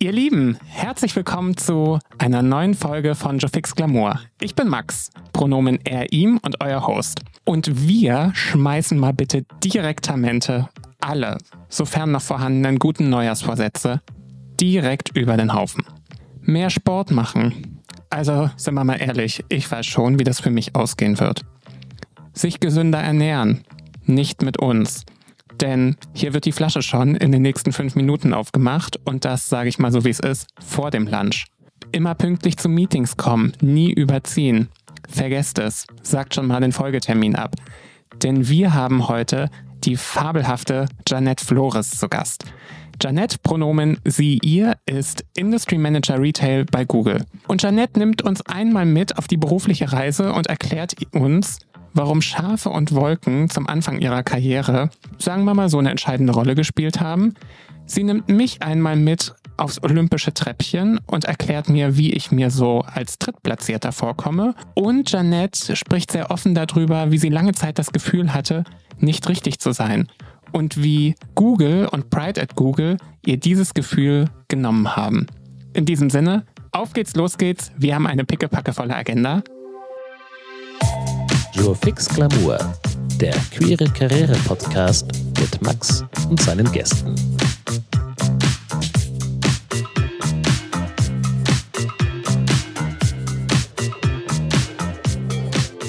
Ihr Lieben, herzlich willkommen zu einer neuen Folge von Jofix Glamour. Ich bin Max, Pronomen er, ihm und euer Host. Und wir schmeißen mal bitte direktamente alle, sofern noch vorhandenen guten Neujahrsvorsätze, direkt über den Haufen. Mehr Sport machen. Also, sind wir mal ehrlich, ich weiß schon, wie das für mich ausgehen wird. Sich gesünder ernähren. Nicht mit uns. Denn hier wird die Flasche schon in den nächsten fünf Minuten aufgemacht und das sage ich mal so wie es ist, vor dem Lunch. Immer pünktlich zu Meetings kommen, nie überziehen. Vergesst es, sagt schon mal den Folgetermin ab. Denn wir haben heute die fabelhafte Janette Flores zu Gast. Janette, Pronomen sie, ihr, ist Industry Manager Retail bei Google. Und Janette nimmt uns einmal mit auf die berufliche Reise und erklärt uns, warum Schafe und Wolken zum Anfang ihrer Karriere, sagen wir mal, so eine entscheidende Rolle gespielt haben. Sie nimmt mich einmal mit aufs olympische Treppchen und erklärt mir, wie ich mir so als Drittplatzierter vorkomme. Und Janette spricht sehr offen darüber, wie sie lange Zeit das Gefühl hatte, nicht richtig zu sein. Und wie Google und Pride at Google ihr dieses Gefühl genommen haben. In diesem Sinne, auf geht's, los geht's. Wir haben eine pickepackevolle Agenda. Fix Glamour, der queere Karriere-Podcast mit Max und seinen Gästen.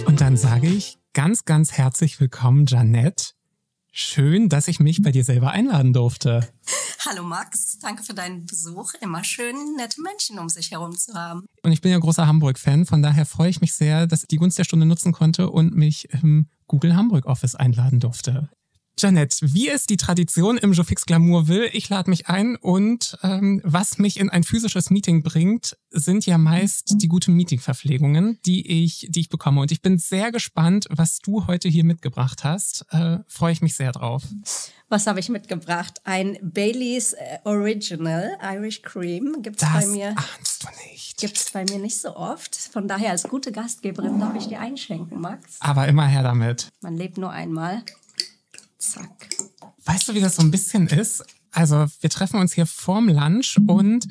Und dann sage ich ganz, ganz herzlich willkommen, Janette. Schön, dass ich mich bei dir selber einladen durfte. Hallo Max, danke für deinen Besuch. Immer schön, nette Menschen um sich herum zu haben. Und ich bin ja großer Hamburg-Fan, von daher freue ich mich sehr, dass ich die Gunst der Stunde nutzen konnte und mich im Google Hamburg Office einladen durfte. Janet, wie es die Tradition im Jofix Glamour will, ich lade mich ein und ähm, was mich in ein physisches Meeting bringt, sind ja meist die guten Meetingverpflegungen, die ich, die ich bekomme. Und ich bin sehr gespannt, was du heute hier mitgebracht hast. Äh, Freue ich mich sehr drauf. Was habe ich mitgebracht? Ein Baileys äh, Original Irish Cream gibt's das bei mir. Ahnst du nicht. Gibt's bei mir nicht so oft. Von daher als gute Gastgeberin darf ich dir einschenken, Max. Aber immer her damit. Man lebt nur einmal. Zack. Weißt du, wie das so ein bisschen ist? Also, wir treffen uns hier vorm Lunch und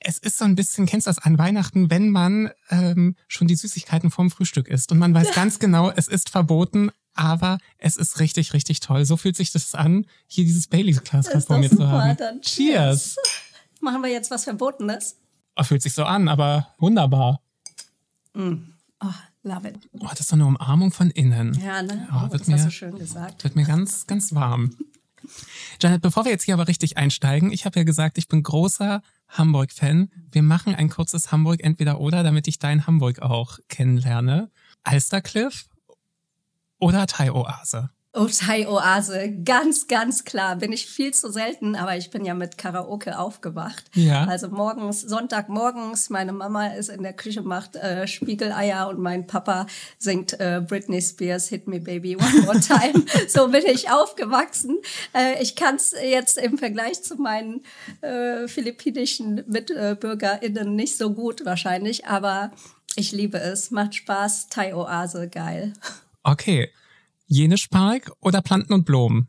es ist so ein bisschen, kennst du das an Weihnachten, wenn man ähm, schon die Süßigkeiten vorm Frühstück isst und man weiß ganz genau, es ist verboten, aber es ist richtig, richtig toll. So fühlt sich das an, hier dieses Baileys-Glas vor mir super, zu haben. Dann cheers. Machen wir jetzt was Verbotenes? Oh, fühlt sich so an, aber wunderbar. Mm. Oh, Love it. Oh, das ist so eine Umarmung von innen. Ja, ne? Oh, wird das mir, so schön gesagt. Wird mir ganz, ganz warm. Janet, bevor wir jetzt hier aber richtig einsteigen, ich habe ja gesagt, ich bin großer Hamburg-Fan. Wir machen ein kurzes Hamburg entweder oder, damit ich dein Hamburg auch kennenlerne. Alstercliff oder Thai-Oase? Oh, Thai-Oase, ganz, ganz klar. Bin ich viel zu selten, aber ich bin ja mit Karaoke aufgewacht. Ja. Also morgens, Sonntagmorgens, meine Mama ist in der Küche, macht äh, Spiegeleier und mein Papa singt äh, Britney Spears Hit Me Baby One More Time. so bin ich aufgewachsen. Äh, ich kann es jetzt im Vergleich zu meinen äh, philippinischen MitbürgerInnen nicht so gut wahrscheinlich, aber ich liebe es. Macht Spaß. Thai-Oase, geil. Okay. Jenispark oder Planten und Blumen?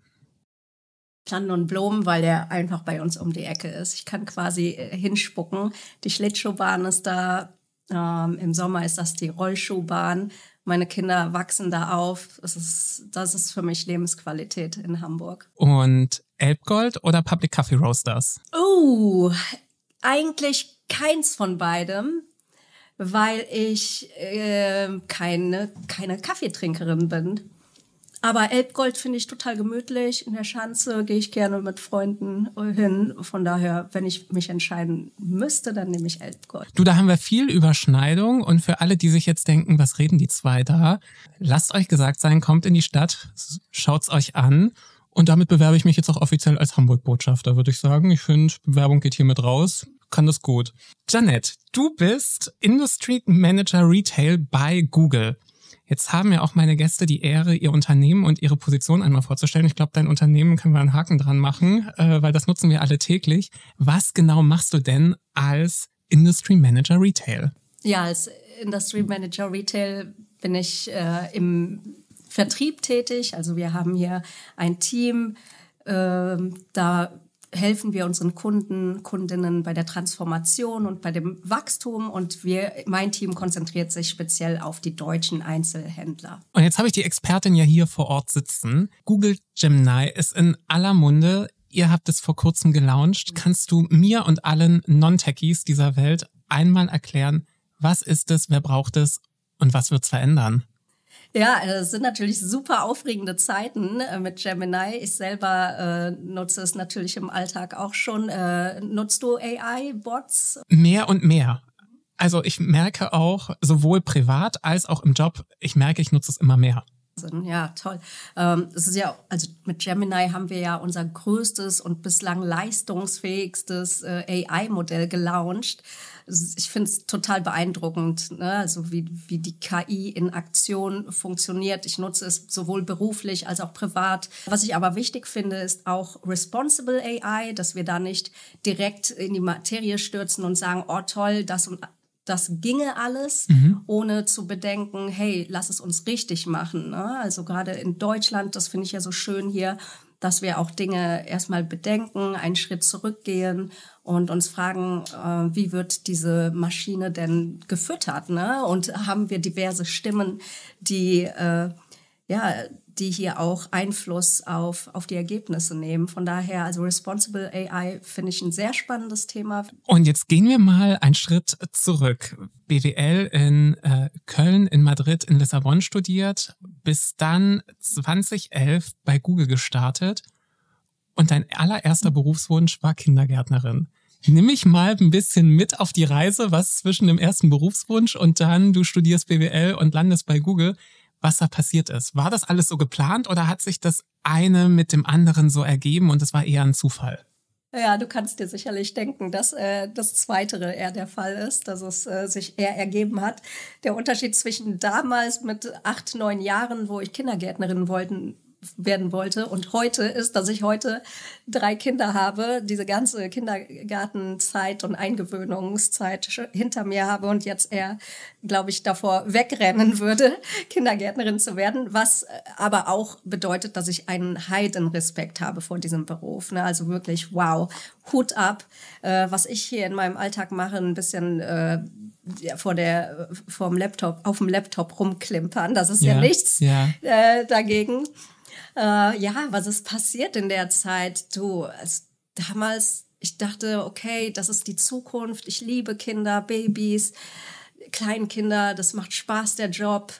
Planten und Blumen, weil der einfach bei uns um die Ecke ist. Ich kann quasi äh, hinspucken. Die Schlittschuhbahn ist da. Ähm, Im Sommer ist das die Rollschuhbahn. Meine Kinder wachsen da auf. Das ist, das ist für mich Lebensqualität in Hamburg. Und Elbgold oder Public Coffee Roasters? Oh, eigentlich keins von beidem, weil ich äh, keine, keine Kaffeetrinkerin bin. Aber Elbgold finde ich total gemütlich. In der Schanze gehe ich gerne mit Freunden hin. Von daher, wenn ich mich entscheiden müsste, dann nehme ich Elbgold. Du, da haben wir viel Überschneidung. Und für alle, die sich jetzt denken, was reden die zwei da? Lasst euch gesagt sein, kommt in die Stadt, schaut's euch an. Und damit bewerbe ich mich jetzt auch offiziell als Hamburg-Botschafter, würde ich sagen. Ich finde, Bewerbung geht hiermit raus. Kann das gut. Janet, du bist Industry Manager Retail bei Google. Jetzt haben ja auch meine Gäste die Ehre, ihr Unternehmen und ihre Position einmal vorzustellen. Ich glaube, dein Unternehmen können wir einen Haken dran machen, äh, weil das nutzen wir alle täglich. Was genau machst du denn als Industry Manager Retail? Ja, als Industry Manager Retail bin ich äh, im Vertrieb tätig. Also wir haben hier ein Team, äh, da helfen wir unseren Kunden, Kundinnen bei der Transformation und bei dem Wachstum und wir, mein Team konzentriert sich speziell auf die deutschen Einzelhändler. Und jetzt habe ich die Expertin ja hier vor Ort sitzen. Google Gemini ist in aller Munde. Ihr habt es vor kurzem gelauncht. Kannst du mir und allen Non-Techies dieser Welt einmal erklären, was ist es, wer braucht es und was wird es verändern? Ja, es sind natürlich super aufregende Zeiten äh, mit Gemini. Ich selber äh, nutze es natürlich im Alltag auch schon. Äh, nutzt du AI-Bots? Mehr und mehr. Also ich merke auch, sowohl privat als auch im Job, ich merke, ich nutze es immer mehr. Ja, toll. Ähm, ist ja, also mit Gemini haben wir ja unser größtes und bislang leistungsfähigstes äh, AI-Modell gelauncht. Ich finde es total beeindruckend, ne? also wie, wie die KI in Aktion funktioniert. Ich nutze es sowohl beruflich als auch privat. Was ich aber wichtig finde, ist auch Responsible AI, dass wir da nicht direkt in die Materie stürzen und sagen, oh toll, das und das ginge alles, mhm. ohne zu bedenken, hey, lass es uns richtig machen. Ne? Also gerade in Deutschland, das finde ich ja so schön hier, dass wir auch Dinge erstmal bedenken, einen Schritt zurückgehen und uns fragen, äh, wie wird diese Maschine denn gefüttert? Ne? Und haben wir diverse Stimmen, die äh, ja, die hier auch Einfluss auf, auf die Ergebnisse nehmen. Von daher, also Responsible AI finde ich ein sehr spannendes Thema. Und jetzt gehen wir mal einen Schritt zurück. BWL in äh, Köln, in Madrid, in Lissabon studiert, bis dann 2011 bei Google gestartet. Und dein allererster Berufswunsch war Kindergärtnerin. Nimm mich mal ein bisschen mit auf die Reise, was zwischen dem ersten Berufswunsch und dann du studierst BWL und landest bei Google was da passiert ist. War das alles so geplant oder hat sich das eine mit dem anderen so ergeben und es war eher ein Zufall? Ja, du kannst dir sicherlich denken, dass äh, das Zweitere eher der Fall ist, dass es äh, sich eher ergeben hat. Der Unterschied zwischen damals mit acht, neun Jahren, wo ich Kindergärtnerin wollten, werden wollte. Und heute ist, dass ich heute drei Kinder habe, diese ganze Kindergartenzeit und Eingewöhnungszeit hinter mir habe und jetzt eher, glaube ich, davor wegrennen würde, Kindergärtnerin zu werden, was aber auch bedeutet, dass ich einen Heidenrespekt habe vor diesem Beruf. Ne? Also wirklich, wow, Hut ab, äh, was ich hier in meinem Alltag mache, ein bisschen äh, vor der vom Laptop auf dem Laptop rumklimpern. Das ist ja, ja nichts ja. Äh, dagegen. Äh, ja, was ist passiert in der Zeit? Du, als damals, ich dachte, okay, das ist die Zukunft. Ich liebe Kinder, Babys, Kleinkinder. Das macht Spaß, der Job.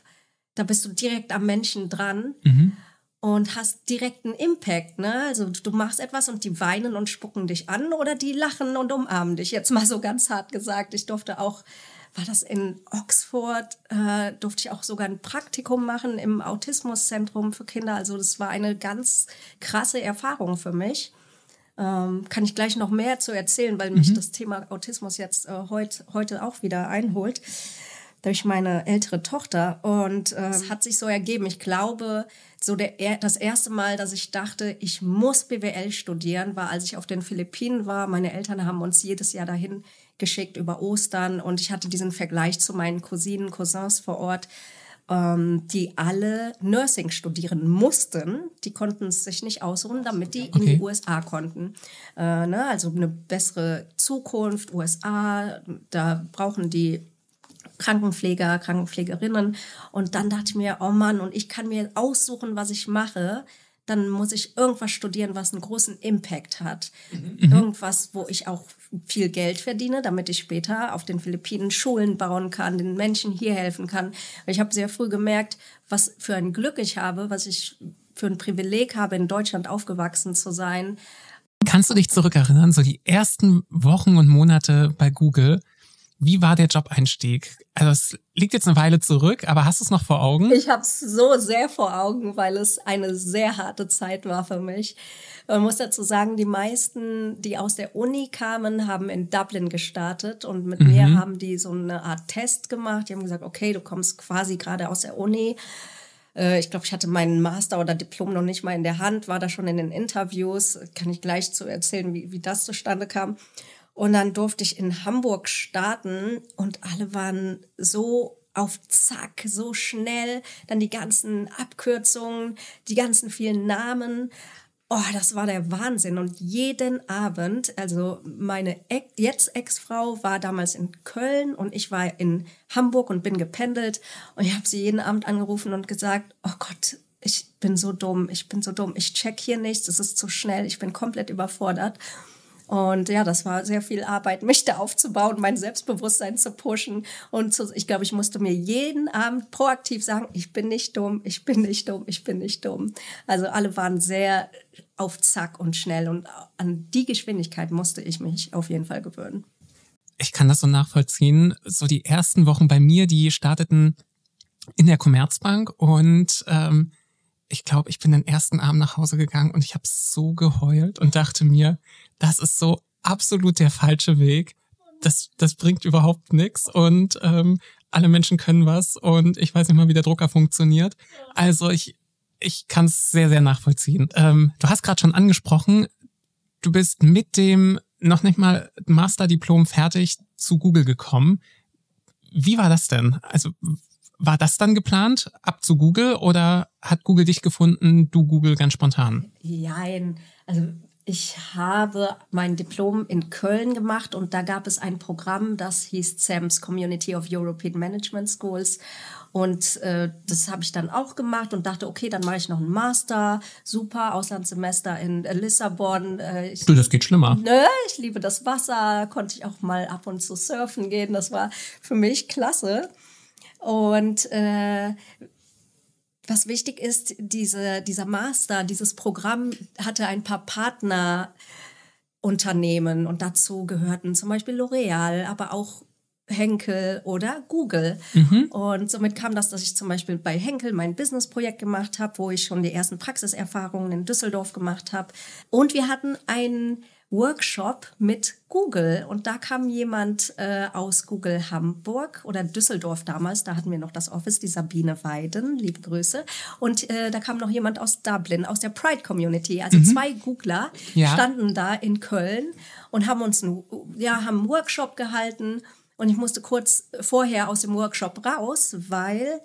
Da bist du direkt am Menschen dran. Mhm und hast direkten Impact. Ne? Also du machst etwas und die weinen und spucken dich an oder die lachen und umarmen dich. Jetzt mal so ganz hart gesagt. Ich durfte auch war das in Oxford, äh, durfte ich auch sogar ein Praktikum machen im Autismuszentrum für Kinder. Also das war eine ganz krasse Erfahrung für mich. Ähm, kann ich gleich noch mehr zu erzählen, weil mich mhm. das Thema Autismus jetzt äh, heut, heute auch wieder einholt durch meine ältere Tochter. Und ähm, es hat sich so ergeben. Ich glaube, so der, das erste Mal, dass ich dachte, ich muss BWL studieren, war, als ich auf den Philippinen war. Meine Eltern haben uns jedes Jahr dahin geschickt über Ostern und ich hatte diesen Vergleich zu meinen Cousinen, Cousins vor Ort, ähm, die alle Nursing studieren mussten. Die konnten es sich nicht ausruhen, damit die okay. in die USA konnten. Äh, ne? Also eine bessere Zukunft, USA, da brauchen die Krankenpfleger, Krankenpflegerinnen. Und dann dachte ich mir, oh Mann, und ich kann mir aussuchen, was ich mache dann muss ich irgendwas studieren, was einen großen Impact hat. Mhm. Irgendwas, wo ich auch viel Geld verdiene, damit ich später auf den Philippinen Schulen bauen kann, den Menschen hier helfen kann. Ich habe sehr früh gemerkt, was für ein Glück ich habe, was ich für ein Privileg habe, in Deutschland aufgewachsen zu sein. Kannst du dich zurückerinnern, so die ersten Wochen und Monate bei Google? Wie war der Job-Einstieg? Also es liegt jetzt eine Weile zurück, aber hast du es noch vor Augen? Ich habe es so sehr vor Augen, weil es eine sehr harte Zeit war für mich. Man muss dazu sagen, die meisten, die aus der Uni kamen, haben in Dublin gestartet und mit mhm. mir haben die so eine Art Test gemacht. Die haben gesagt, okay, du kommst quasi gerade aus der Uni. Äh, ich glaube, ich hatte meinen Master oder Diplom noch nicht mal in der Hand, war da schon in den Interviews. Kann ich gleich zu erzählen, wie, wie das zustande kam. Und dann durfte ich in Hamburg starten und alle waren so auf Zack, so schnell, dann die ganzen Abkürzungen, die ganzen vielen Namen. Oh, das war der Wahnsinn. Und jeden Abend, also meine jetzt Ex-Frau war damals in Köln und ich war in Hamburg und bin gependelt. Und ich habe sie jeden Abend angerufen und gesagt, oh Gott, ich bin so dumm, ich bin so dumm, ich check hier nichts, es ist zu schnell, ich bin komplett überfordert. Und ja, das war sehr viel Arbeit, mich da aufzubauen, mein Selbstbewusstsein zu pushen. Und zu, ich glaube, ich musste mir jeden Abend proaktiv sagen, ich bin nicht dumm, ich bin nicht dumm, ich bin nicht dumm. Also alle waren sehr auf Zack und schnell. Und an die Geschwindigkeit musste ich mich auf jeden Fall gewöhnen. Ich kann das so nachvollziehen. So die ersten Wochen bei mir, die starteten in der Commerzbank und ähm, ich glaube, ich bin den ersten Abend nach Hause gegangen und ich habe so geheult und dachte mir, das ist so absolut der falsche Weg. Das, das bringt überhaupt nichts und ähm, alle Menschen können was und ich weiß nicht mal, wie der Drucker funktioniert. Also ich, ich kann es sehr, sehr nachvollziehen. Ähm, du hast gerade schon angesprochen, du bist mit dem noch nicht mal Masterdiplom fertig zu Google gekommen. Wie war das denn? Also war das dann geplant, ab zu Google oder hat Google dich gefunden, du Google ganz spontan? Nein, also ich habe mein Diplom in Köln gemacht und da gab es ein Programm, das hieß SAMS Community of European Management Schools. Und äh, das habe ich dann auch gemacht und dachte, okay, dann mache ich noch einen Master. Super, Auslandssemester in äh, Lissabon. Äh, ich, du, das geht schlimmer. Ne, ich liebe das Wasser, konnte ich auch mal ab und zu surfen gehen. Das war für mich klasse. Und äh, was wichtig ist, diese, dieser Master, dieses Programm hatte ein paar Partnerunternehmen und dazu gehörten zum Beispiel L'Oreal, aber auch Henkel oder Google. Mhm. Und somit kam das, dass ich zum Beispiel bei Henkel mein Businessprojekt gemacht habe, wo ich schon die ersten Praxiserfahrungen in Düsseldorf gemacht habe. Und wir hatten ein Workshop mit Google und da kam jemand äh, aus Google Hamburg oder Düsseldorf damals, da hatten wir noch das Office, die Sabine Weiden, liebe Grüße. Und äh, da kam noch jemand aus Dublin, aus der Pride Community. Also mhm. zwei Googler ja. standen da in Köln und haben uns einen, ja, haben einen Workshop gehalten. Und ich musste kurz vorher aus dem Workshop raus, weil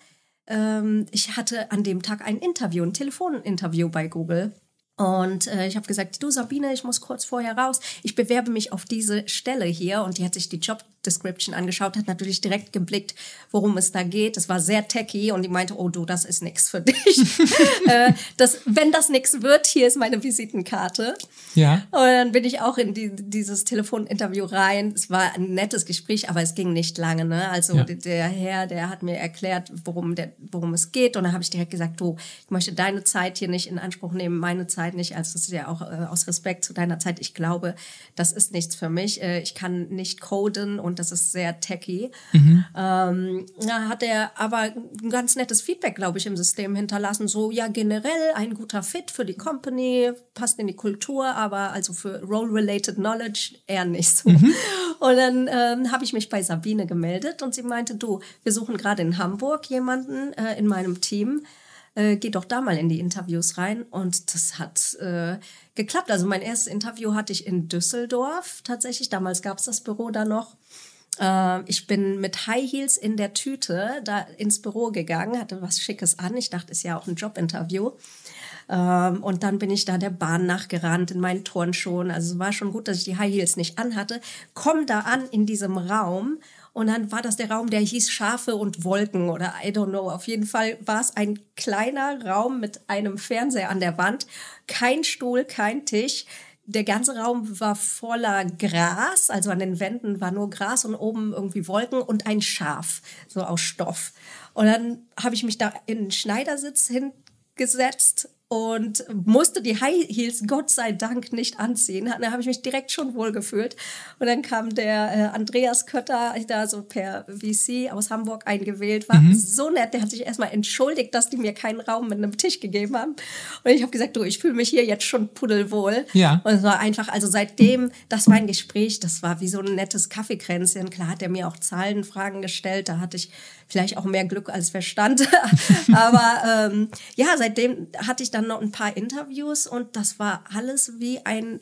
ähm, ich hatte an dem Tag ein Interview, ein Telefoninterview bei Google. Und äh, ich habe gesagt, du Sabine, ich muss kurz vorher raus. Ich bewerbe mich auf diese Stelle hier. Und die hat sich die Job Description angeschaut, hat natürlich direkt geblickt, worum es da geht. Das war sehr techy und die meinte, oh du, das ist nichts für dich. äh, das, wenn das nichts wird, hier ist meine Visitenkarte. Ja. Und dann bin ich auch in die, dieses Telefoninterview rein. Es war ein nettes Gespräch, aber es ging nicht lange. Ne? Also ja. der Herr, der hat mir erklärt, worum, der, worum es geht. Und dann habe ich direkt gesagt, du, ich möchte deine Zeit hier nicht in Anspruch nehmen, meine Zeit nicht. Also das ist ja auch äh, aus Respekt zu deiner Zeit. Ich glaube, das ist nichts für mich. Äh, ich kann nicht coden und und das ist sehr techy. Mhm. Ähm, da hat er aber ein ganz nettes Feedback, glaube ich, im System hinterlassen. So, ja, generell ein guter Fit für die Company, passt in die Kultur, aber also für Role-Related Knowledge eher nicht so. Mhm. Und dann ähm, habe ich mich bei Sabine gemeldet und sie meinte, du, wir suchen gerade in Hamburg jemanden äh, in meinem Team. Äh, geh doch da mal in die Interviews rein. Und das hat äh, geklappt. Also mein erstes Interview hatte ich in Düsseldorf tatsächlich. Damals gab es das Büro da noch. Äh, ich bin mit High Heels in der Tüte da ins Büro gegangen, hatte was Schickes an. Ich dachte, ist ja auch ein Jobinterview. Ähm, und dann bin ich da der Bahn nachgerannt in meinen Turnschuhen. Also es war schon gut, dass ich die High Heels nicht anhatte. Komm da an in diesem Raum und dann war das der Raum, der hieß Schafe und Wolken oder I don't know. Auf jeden Fall war es ein kleiner Raum mit einem Fernseher an der Wand. Kein Stuhl, kein Tisch. Der ganze Raum war voller Gras, also an den Wänden war nur Gras und oben irgendwie Wolken und ein Schaf, so aus Stoff. Und dann habe ich mich da in den Schneidersitz hingesetzt und musste die High Heels Gott sei Dank nicht anziehen. Da habe ich mich direkt schon wohl gefühlt. Und dann kam der äh, Andreas Kötter, da so per VC aus Hamburg eingewählt, war mhm. so nett. Der hat sich erstmal entschuldigt, dass die mir keinen Raum mit einem Tisch gegeben haben. Und ich habe gesagt, du, ich fühle mich hier jetzt schon pudelwohl. Ja. Und es war einfach, also seitdem, das war ein Gespräch, das war wie so ein nettes Kaffeekränzchen. Klar hat er mir auch Zahlenfragen gestellt. Da hatte ich vielleicht auch mehr Glück als Verstand. Aber ähm, ja, seitdem hatte ich dann noch ein paar Interviews und das war alles wie ein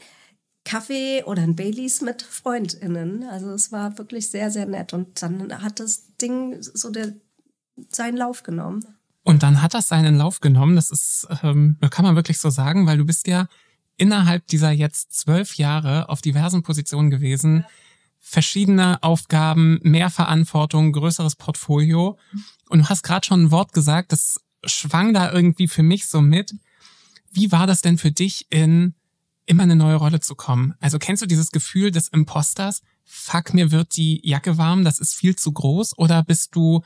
Kaffee oder ein Baileys mit FreundInnen. Also es war wirklich sehr, sehr nett. Und dann hat das Ding so der, seinen Lauf genommen. Und dann hat das seinen Lauf genommen. Das ist, ähm, kann man wirklich so sagen, weil du bist ja innerhalb dieser jetzt zwölf Jahre auf diversen Positionen gewesen, verschiedene Aufgaben, mehr Verantwortung, größeres Portfolio. Und du hast gerade schon ein Wort gesagt, das schwang da irgendwie für mich so mit. Wie war das denn für dich, in immer eine neue Rolle zu kommen? Also kennst du dieses Gefühl des Imposters? Fuck, mir wird die Jacke warm, das ist viel zu groß? Oder bist du,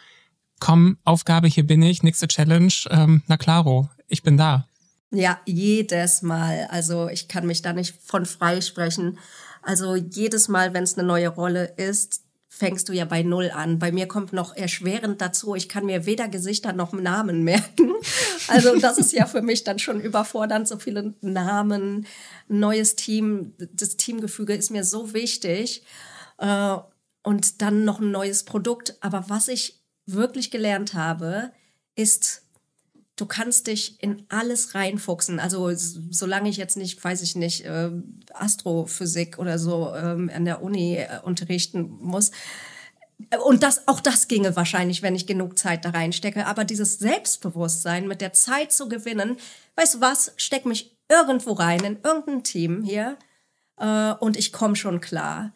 komm, Aufgabe, hier bin ich, nächste Challenge, ähm, na klaro, ich bin da. Ja, jedes Mal. Also ich kann mich da nicht von frei sprechen. Also jedes Mal, wenn es eine neue Rolle ist, fängst du ja bei Null an. Bei mir kommt noch erschwerend dazu, ich kann mir weder Gesichter noch Namen merken. Also das ist ja für mich dann schon überfordernd, so viele Namen, neues Team, das Teamgefüge ist mir so wichtig. Äh, und dann noch ein neues Produkt. Aber was ich wirklich gelernt habe, ist du kannst dich in alles reinfuchsen. Also solange ich jetzt nicht, weiß ich nicht, äh, Astrophysik oder so ähm, an der Uni äh, unterrichten muss. Und das, auch das ginge wahrscheinlich, wenn ich genug Zeit da reinstecke. Aber dieses Selbstbewusstsein mit der Zeit zu gewinnen, weißt du was, steck mich irgendwo rein, in irgendein Team hier, äh, und ich komme schon klar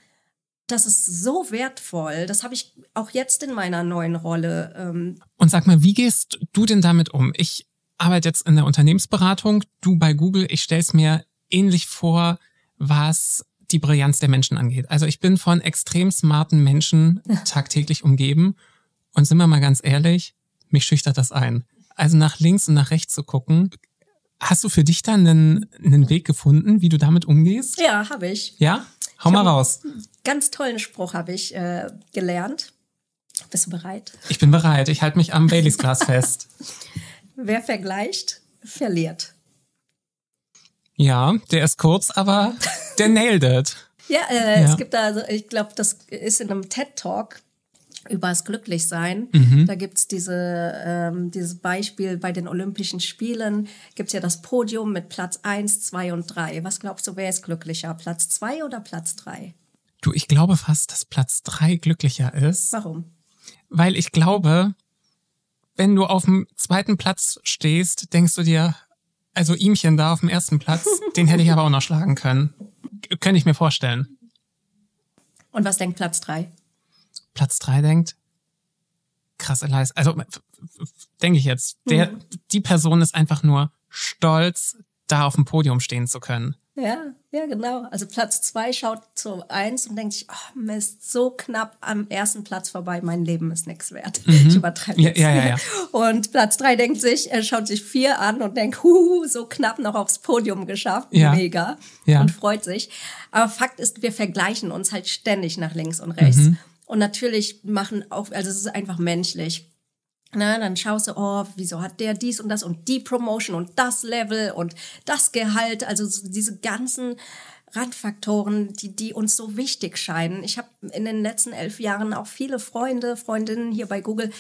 das ist so wertvoll. Das habe ich auch jetzt in meiner neuen Rolle. Ähm. Und sag mal, wie gehst du denn damit um? Ich arbeite jetzt in der Unternehmensberatung, du bei Google. Ich stelle es mir ähnlich vor, was die Brillanz der Menschen angeht. Also ich bin von extrem smarten Menschen tagtäglich umgeben. Und sind wir mal ganz ehrlich, mich schüchtert das ein. Also nach links und nach rechts zu gucken. Hast du für dich dann einen, einen Weg gefunden, wie du damit umgehst? Ja, habe ich. Ja? Hau mal raus. Ganz tollen Spruch habe ich äh, gelernt. Bist du bereit? Ich bin bereit. Ich halte mich am Baileys Glas fest. Wer vergleicht, verliert. Ja, der ist kurz, aber der nailed it. Ja, äh, ja. es gibt da, also ich glaube, das ist in einem TED Talk übers Glücklichsein. Mhm. Da gibt's diese, ähm, dieses Beispiel bei den Olympischen Spielen, gibt's ja das Podium mit Platz eins, zwei und drei. Was glaubst du, wer ist glücklicher? Platz zwei oder Platz drei? Du, ich glaube fast, dass Platz drei glücklicher ist. Warum? Weil ich glaube, wenn du auf dem zweiten Platz stehst, denkst du dir, also ihmchen da auf dem ersten Platz, den hätte ich aber auch noch schlagen können. Könnte ich mir vorstellen. Und was denkt Platz drei? Platz drei denkt, krasse Leistung. Also denke ich jetzt, der, mhm. die Person ist einfach nur stolz, da auf dem Podium stehen zu können. Ja, ja, genau. Also Platz zwei schaut zu eins und denkt sich, oh Mist, so knapp am ersten Platz vorbei, mein Leben ist nichts wert. Mhm. Ich übertreibe jetzt. Ja, ja, ja, Und Platz drei denkt sich, er schaut sich vier an und denkt, huhu, so knapp noch aufs Podium geschafft. Ja. Mega. Ja. Und freut sich. Aber Fakt ist, wir vergleichen uns halt ständig nach links und rechts. Mhm. Und natürlich machen auch, also es ist einfach menschlich. Na, dann schaust du, oh, wieso hat der dies und das und die Promotion und das Level und das Gehalt, also diese ganzen Randfaktoren, die, die uns so wichtig scheinen. Ich habe in den letzten elf Jahren auch viele Freunde, Freundinnen hier bei Google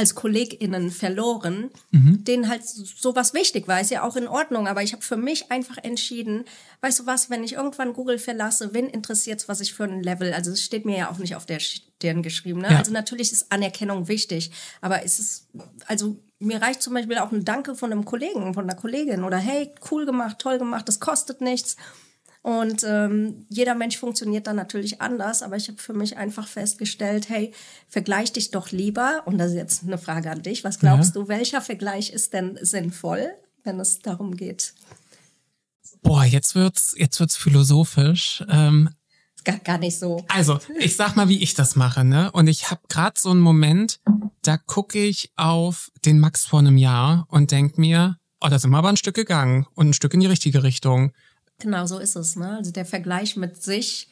als KollegInnen verloren, mhm. denen halt sowas wichtig war. Ist ja auch in Ordnung, aber ich habe für mich einfach entschieden, weißt du was, wenn ich irgendwann Google verlasse, wen interessiert's, was ich für ein Level, also es steht mir ja auch nicht auf der Stirn geschrieben. Ne? Ja. Also natürlich ist Anerkennung wichtig, aber es ist, also mir reicht zum Beispiel auch ein Danke von einem Kollegen, von einer Kollegin oder hey, cool gemacht, toll gemacht, das kostet nichts. Und ähm, jeder Mensch funktioniert dann natürlich anders, aber ich habe für mich einfach festgestellt, hey, vergleich dich doch lieber. Und das ist jetzt eine Frage an dich. Was glaubst ja. du, welcher Vergleich ist denn sinnvoll, wenn es darum geht? Boah, jetzt wird's, jetzt wird's philosophisch. Ähm, gar, gar nicht so. Also, ich sag mal, wie ich das mache, ne? Und ich habe gerade so einen Moment, da gucke ich auf den Max vor einem Jahr und denk mir, oh, da sind wir aber ein Stück gegangen und ein Stück in die richtige Richtung. Genau, so ist es. Ne? Also der Vergleich mit sich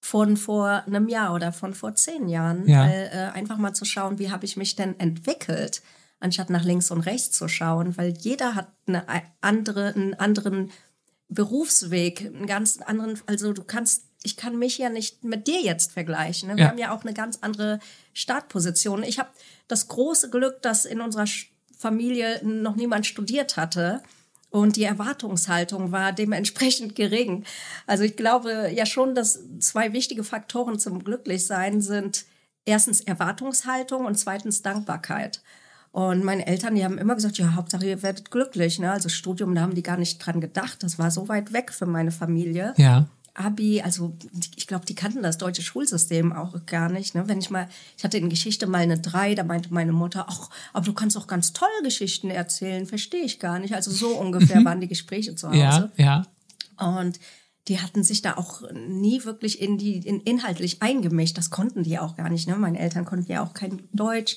von vor einem Jahr oder von vor zehn Jahren. Ja. Weil, äh, einfach mal zu schauen, wie habe ich mich denn entwickelt, anstatt nach links und rechts zu schauen. Weil jeder hat eine andere, einen anderen Berufsweg, einen ganz anderen, also du kannst, ich kann mich ja nicht mit dir jetzt vergleichen. Ne? Wir ja. haben ja auch eine ganz andere Startposition. Ich habe das große Glück, dass in unserer Familie noch niemand studiert hatte. Und die Erwartungshaltung war dementsprechend gering. Also ich glaube ja schon, dass zwei wichtige Faktoren zum Glücklichsein sind erstens Erwartungshaltung und zweitens Dankbarkeit. Und meine Eltern, die haben immer gesagt, ja, Hauptsache ihr werdet glücklich. Ne? Also Studium, da haben die gar nicht dran gedacht. Das war so weit weg für meine Familie. Ja. Abi, also ich glaube, die kannten das deutsche Schulsystem auch gar nicht. Ne? Wenn ich mal, ich hatte in Geschichte mal eine drei, da meinte meine Mutter, ach, aber du kannst auch ganz tolle Geschichten erzählen, verstehe ich gar nicht. Also so ungefähr waren die Gespräche zu Hause. Ja, ja. Und die hatten sich da auch nie wirklich in die in inhaltlich eingemischt. Das konnten die auch gar nicht. Ne? Meine Eltern konnten ja auch kein Deutsch.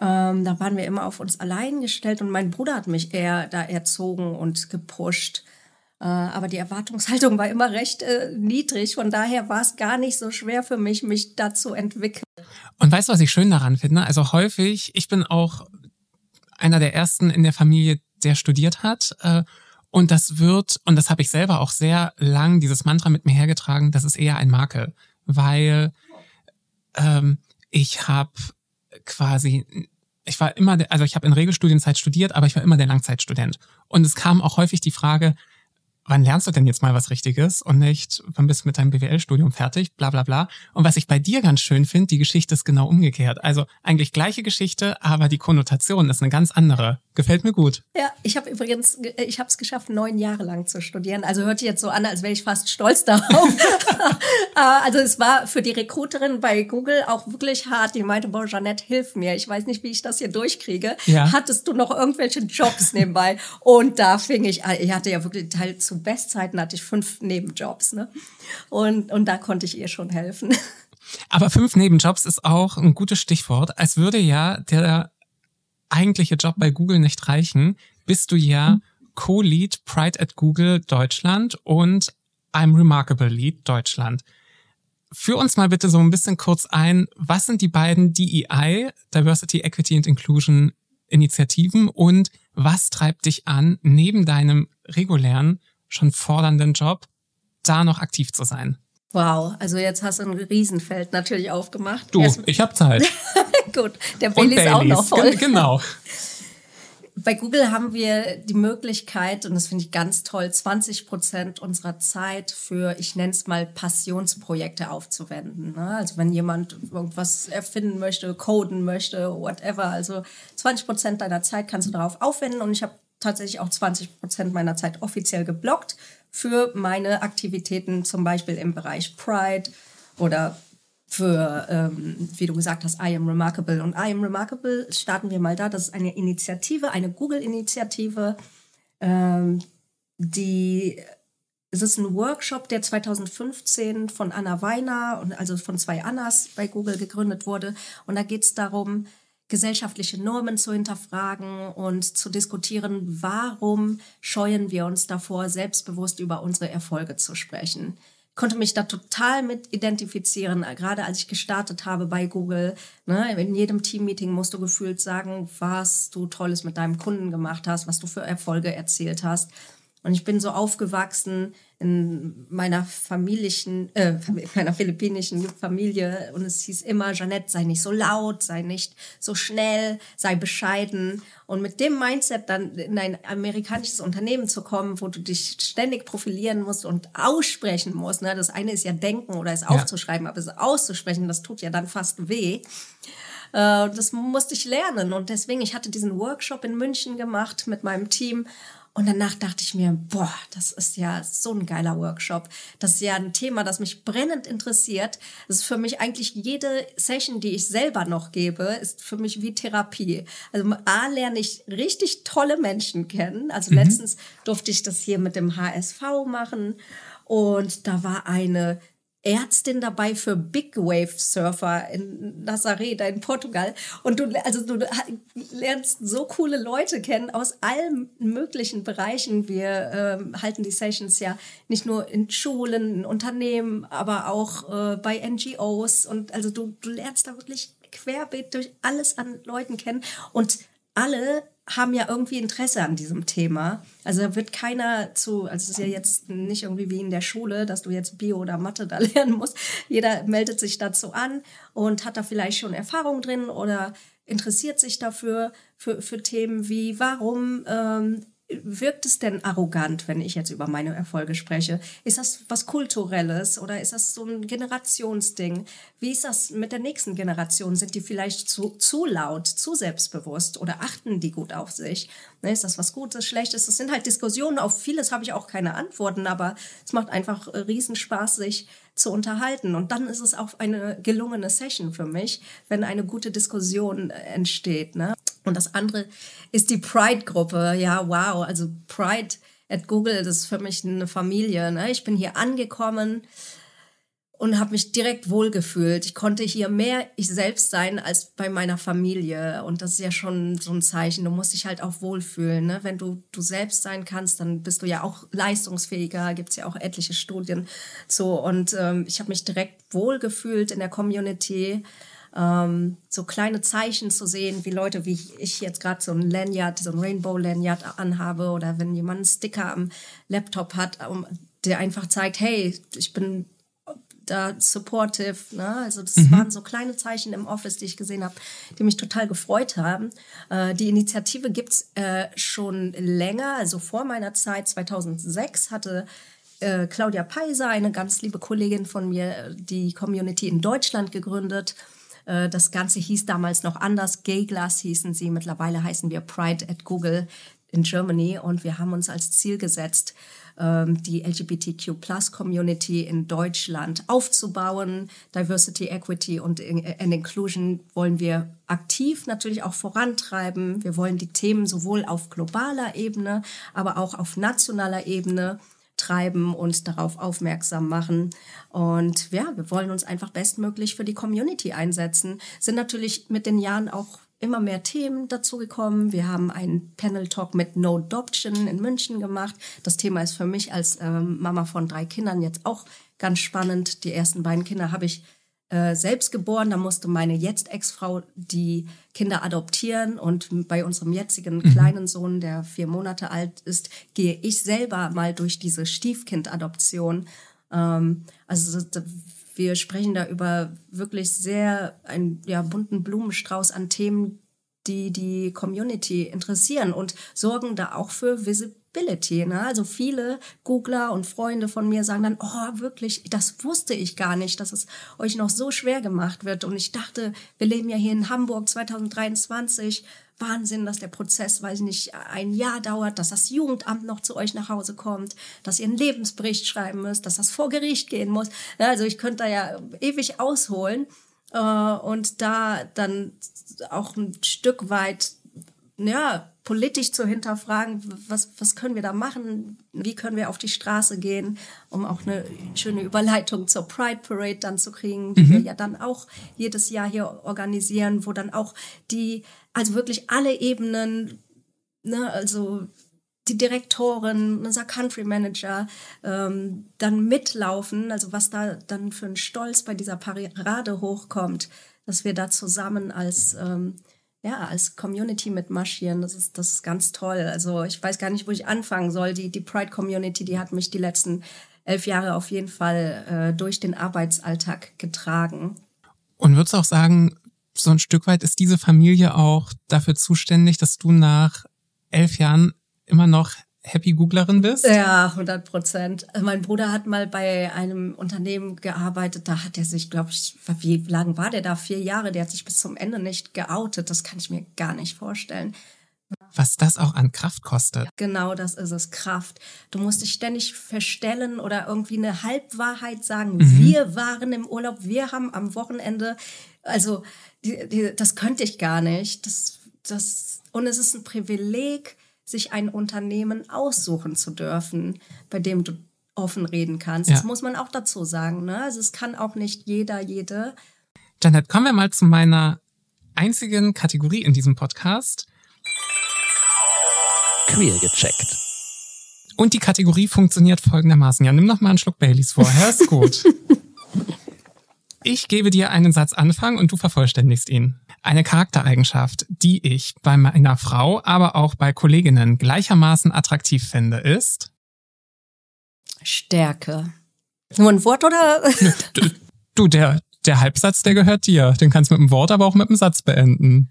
Ähm, da waren wir immer auf uns allein gestellt und mein Bruder hat mich eher da erzogen und gepusht. Äh, aber die Erwartungshaltung war immer recht äh, niedrig. Von daher war es gar nicht so schwer für mich, mich da zu entwickeln. Und weißt du, was ich schön daran finde? Also häufig, ich bin auch einer der ersten in der Familie, der studiert hat. Äh, und das wird, und das habe ich selber auch sehr lang, dieses Mantra mit mir hergetragen, das ist eher ein Makel. Weil ähm, ich habe quasi ich war immer, also ich habe in Regelstudienzeit studiert, aber ich war immer der Langzeitstudent. Und es kam auch häufig die Frage, wann lernst du denn jetzt mal was Richtiges und nicht, wann bist du mit deinem BWL-Studium fertig, bla bla bla. Und was ich bei dir ganz schön finde, die Geschichte ist genau umgekehrt. Also eigentlich gleiche Geschichte, aber die Konnotation ist eine ganz andere. Gefällt mir gut. Ja, ich habe übrigens, ich habe es geschafft, neun Jahre lang zu studieren. Also hört sich jetzt so an, als wäre ich fast stolz darauf. Äh, also es war für die Recruiterin bei Google auch wirklich hart. Die meinte, boah, Jeanette, hilf mir. Ich weiß nicht, wie ich das hier durchkriege. Ja. Hattest du noch irgendwelche Jobs nebenbei? Und da fing ich, ich hatte ja wirklich Teil zu Bestzeiten hatte ich fünf Nebenjobs, ne? Und, und da konnte ich ihr schon helfen. Aber fünf Nebenjobs ist auch ein gutes Stichwort. Als würde ja der eigentliche Job bei Google nicht reichen, bist du ja Co-Lead Pride at Google Deutschland und I'm Remarkable Lead Deutschland. Führ uns mal bitte so ein bisschen kurz ein, was sind die beiden DEI, Diversity, Equity and Inclusion Initiativen und was treibt dich an, neben deinem regulären, schon fordernden Job, da noch aktiv zu sein? Wow, also jetzt hast du ein Riesenfeld natürlich aufgemacht. Du, Erst ich habe Zeit. Gut, der Bailey ist auch noch voll. Genau. Bei Google haben wir die Möglichkeit, und das finde ich ganz toll, 20 Prozent unserer Zeit für, ich nenne es mal, Passionsprojekte aufzuwenden. Ne? Also wenn jemand irgendwas erfinden möchte, coden möchte, whatever. Also 20 Prozent deiner Zeit kannst du darauf aufwenden und ich habe tatsächlich auch 20 Prozent meiner Zeit offiziell geblockt für meine Aktivitäten, zum Beispiel im Bereich Pride oder für, ähm, wie du gesagt hast, I am Remarkable. Und I am Remarkable starten wir mal da. Das ist eine Initiative, eine Google-Initiative, ähm, die es ist ein Workshop, der 2015 von Anna Weiner und also von zwei Annas bei Google gegründet wurde. Und da geht es darum, gesellschaftliche Normen zu hinterfragen und zu diskutieren, warum scheuen wir uns davor, selbstbewusst über unsere Erfolge zu sprechen konnte mich da total mit identifizieren, gerade als ich gestartet habe bei Google. Ne, in jedem Teammeeting musst du gefühlt sagen, was du Tolles mit deinem Kunden gemacht hast, was du für Erfolge erzielt hast. Und ich bin so aufgewachsen in meiner familischen, äh, meiner philippinischen Familie und es hieß immer, Jeanette, sei nicht so laut, sei nicht so schnell, sei bescheiden. Und mit dem Mindset dann in ein amerikanisches Unternehmen zu kommen, wo du dich ständig profilieren musst und aussprechen musst. Ne? Das eine ist ja denken oder es aufzuschreiben, ja. aber es auszusprechen, das tut ja dann fast weh. Äh, das musste ich lernen und deswegen, ich hatte diesen Workshop in München gemacht mit meinem Team und danach dachte ich mir, boah, das ist ja so ein geiler Workshop. Das ist ja ein Thema, das mich brennend interessiert. Das ist für mich eigentlich jede Session, die ich selber noch gebe, ist für mich wie Therapie. Also A, lerne ich richtig tolle Menschen kennen. Also mhm. letztens durfte ich das hier mit dem HSV machen. Und da war eine Ärztin dabei für Big Wave Surfer in Nazaré, da in Portugal. Und du, also du lernst so coole Leute kennen aus allen möglichen Bereichen. Wir ähm, halten die Sessions ja nicht nur in Schulen, in Unternehmen, aber auch äh, bei NGOs. Und also du, du lernst da wirklich querbeet durch alles an Leuten kennen. Und alle haben ja irgendwie Interesse an diesem Thema. Also da wird keiner zu, also es ist ja jetzt nicht irgendwie wie in der Schule, dass du jetzt Bio oder Mathe da lernen musst. Jeder meldet sich dazu an und hat da vielleicht schon Erfahrung drin oder interessiert sich dafür für, für Themen wie, warum ähm, wirkt es denn arrogant, wenn ich jetzt über meine Erfolge spreche? Ist das was Kulturelles oder ist das so ein Generationsding? Wie ist das mit der nächsten Generation? Sind die vielleicht zu, zu laut, zu selbstbewusst oder achten die gut auf sich? Ne, ist das was Gutes, Schlechtes? Das sind halt Diskussionen. Auf vieles habe ich auch keine Antworten, aber es macht einfach äh, Riesenspaß, sich zu unterhalten. Und dann ist es auch eine gelungene Session für mich, wenn eine gute Diskussion entsteht. Ne? Und das andere ist die Pride-Gruppe. Ja, wow. Also Pride at Google, das ist für mich eine Familie. Ne? Ich bin hier angekommen und habe mich direkt wohlgefühlt. Ich konnte hier mehr ich selbst sein als bei meiner Familie. Und das ist ja schon so ein Zeichen. Du musst dich halt auch wohlfühlen. Ne? Wenn du du selbst sein kannst, dann bist du ja auch leistungsfähiger. Gibt es ja auch etliche Studien so. Und ähm, ich habe mich direkt wohlgefühlt in der Community ähm, so kleine Zeichen zu sehen, wie Leute, wie ich jetzt gerade so ein Lanyard, so ein Rainbow-Lanyard anhabe oder wenn jemand einen Sticker am Laptop hat, der einfach zeigt, hey, ich bin da supportive. Ne? Also das mhm. waren so kleine Zeichen im Office, die ich gesehen habe, die mich total gefreut haben. Äh, die Initiative gibt's äh, schon länger, also vor meiner Zeit, 2006 hatte äh, Claudia Peiser, eine ganz liebe Kollegin von mir, die Community in Deutschland gegründet. Äh, das Ganze hieß damals noch anders. Gay Glass hießen sie. Mittlerweile heißen wir Pride at Google in Germany. Und wir haben uns als Ziel gesetzt, ähm, die LGBTQ-Plus-Community in Deutschland aufzubauen. Diversity, Equity und Inclusion wollen wir aktiv natürlich auch vorantreiben. Wir wollen die Themen sowohl auf globaler Ebene, aber auch auf nationaler Ebene treiben und darauf aufmerksam machen. Und ja, wir wollen uns einfach bestmöglich für die Community einsetzen. Sind natürlich mit den Jahren auch immer mehr Themen dazu gekommen. Wir haben einen Panel-Talk mit No Adoption in München gemacht. Das Thema ist für mich als ähm, Mama von drei Kindern jetzt auch ganz spannend. Die ersten beiden Kinder habe ich äh, selbst geboren. Da musste meine jetzt Ex-Frau die Kinder adoptieren. Und bei unserem jetzigen mhm. kleinen Sohn, der vier Monate alt ist, gehe ich selber mal durch diese Stiefkind-Adoption. Ähm, also wir sprechen da über wirklich sehr einen ja, bunten Blumenstrauß an Themen, die die Community interessieren und sorgen da auch für Visibilität Accessibility. Ne? Also viele Googler und Freunde von mir sagen dann, oh wirklich, das wusste ich gar nicht, dass es euch noch so schwer gemacht wird. Und ich dachte, wir leben ja hier in Hamburg 2023. Wahnsinn, dass der Prozess, weiß ich nicht, ein Jahr dauert, dass das Jugendamt noch zu euch nach Hause kommt, dass ihr einen Lebensbericht schreiben müsst, dass das vor Gericht gehen muss. Also ich könnte da ja ewig ausholen äh, und da dann auch ein Stück weit ja, politisch zu hinterfragen, was, was können wir da machen, wie können wir auf die Straße gehen, um auch eine schöne Überleitung zur Pride Parade dann zu kriegen, die mhm. wir ja dann auch jedes Jahr hier organisieren, wo dann auch die, also wirklich alle Ebenen, ne, also die Direktorin, unser Country Manager ähm, dann mitlaufen, also was da dann für ein Stolz bei dieser Parade hochkommt, dass wir da zusammen als ähm, ja, als Community mitmarschieren. Das ist, das ist ganz toll. Also ich weiß gar nicht, wo ich anfangen soll. Die, die Pride Community, die hat mich die letzten elf Jahre auf jeden Fall äh, durch den Arbeitsalltag getragen. Und würdest du auch sagen, so ein Stück weit ist diese Familie auch dafür zuständig, dass du nach elf Jahren immer noch Happy Googlerin bist? Ja, 100 Prozent. Also mein Bruder hat mal bei einem Unternehmen gearbeitet, da hat er sich, glaube ich, wie lange war der da? Vier Jahre, der hat sich bis zum Ende nicht geoutet. Das kann ich mir gar nicht vorstellen. Was das auch an Kraft kostet. Genau, das ist es, Kraft. Du musst dich ständig verstellen oder irgendwie eine Halbwahrheit sagen. Mhm. Wir waren im Urlaub, wir haben am Wochenende, also die, die, das könnte ich gar nicht. Das, das, und es ist ein Privileg, sich ein Unternehmen aussuchen zu dürfen, bei dem du offen reden kannst. Ja. Das muss man auch dazu sagen. Ne? Also es kann auch nicht jeder, jede. Janet, kommen wir mal zu meiner einzigen Kategorie in diesem Podcast. Queer gecheckt. Und die Kategorie funktioniert folgendermaßen. Ja, nimm noch mal einen Schluck Baileys vorher, ist gut. ich gebe dir einen Satz Anfang und du vervollständigst ihn. Eine Charaktereigenschaft, die ich bei meiner Frau, aber auch bei Kolleginnen gleichermaßen attraktiv finde, ist Stärke. Nur ein Wort oder? Du, der, der Halbsatz, der gehört dir. Den kannst du mit einem Wort, aber auch mit einem Satz beenden.